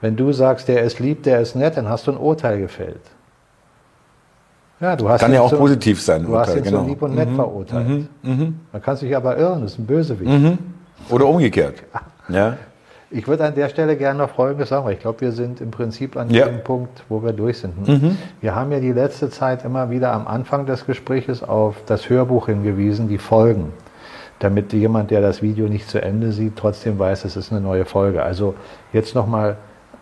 Wenn du sagst, der ist lieb, der ist nett, dann hast du ein Urteil gefällt. Ja, du hast Kann ja auch so, positiv sein. Du Urteil, hast ihn genau. so lieb und nett mhm. verurteilt. Mhm. Mhm. Man kann sich aber irren, das ist ein Bösewicht. Mhm. Oder umgekehrt. Ja. Ich würde an der Stelle gerne noch Folgendes sagen, weil ich glaube, wir sind im Prinzip an ja. dem Punkt, wo wir durch sind. Mhm. Wir haben ja die letzte Zeit immer wieder am Anfang des Gesprächs auf das Hörbuch hingewiesen, die Folgen, damit jemand, der das Video nicht zu Ende sieht, trotzdem weiß, es ist eine neue Folge. Also jetzt nochmal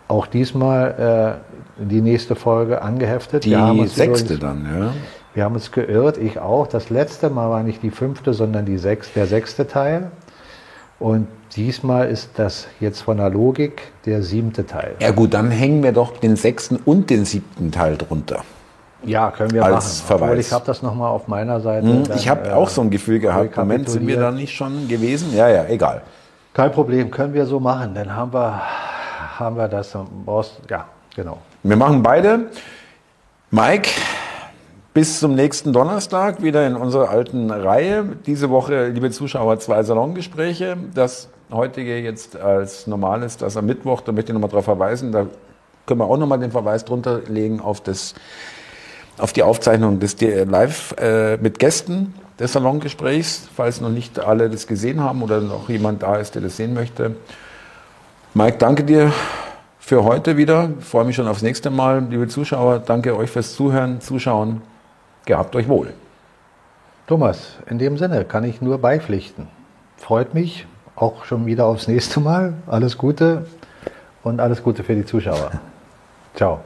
auch diesmal äh, die nächste Folge angeheftet. Die sechste übrigens, dann, ja. Wir haben uns geirrt, ich auch. Das letzte Mal war nicht die fünfte, sondern die sechs, der sechste Teil. Und diesmal ist das jetzt von der Logik der siebte Teil. Ja gut, dann hängen wir doch den sechsten und den siebten Teil drunter. Ja, können wir Als machen. Verweis. Obwohl ich habe das nochmal auf meiner Seite. Hm, dann, ich habe äh, auch so ein Gefühl gehabt, Moment, sind wir da nicht schon gewesen? Ja, ja, egal. Kein Problem, können wir so machen. Dann haben wir, haben wir das. brauchst- Ja, genau. Wir machen beide. Mike, bis zum nächsten Donnerstag wieder in unserer alten Reihe. Diese Woche, liebe Zuschauer, zwei Salongespräche. Das heutige jetzt als normales, das am Mittwoch, da möchte ich nochmal darauf verweisen, da können wir auch nochmal den Verweis drunter legen auf, das, auf die Aufzeichnung des Live äh, mit Gästen des Salongesprächs, falls noch nicht alle das gesehen haben oder noch jemand da ist, der das sehen möchte. Mike, danke dir für heute wieder. Ich freue mich schon aufs nächste Mal. Liebe Zuschauer, danke euch fürs Zuhören, Zuschauen. Gehabt euch wohl. Thomas, in dem Sinne kann ich nur beipflichten. Freut mich auch schon wieder aufs nächste Mal. Alles Gute und alles Gute für die Zuschauer. Ciao.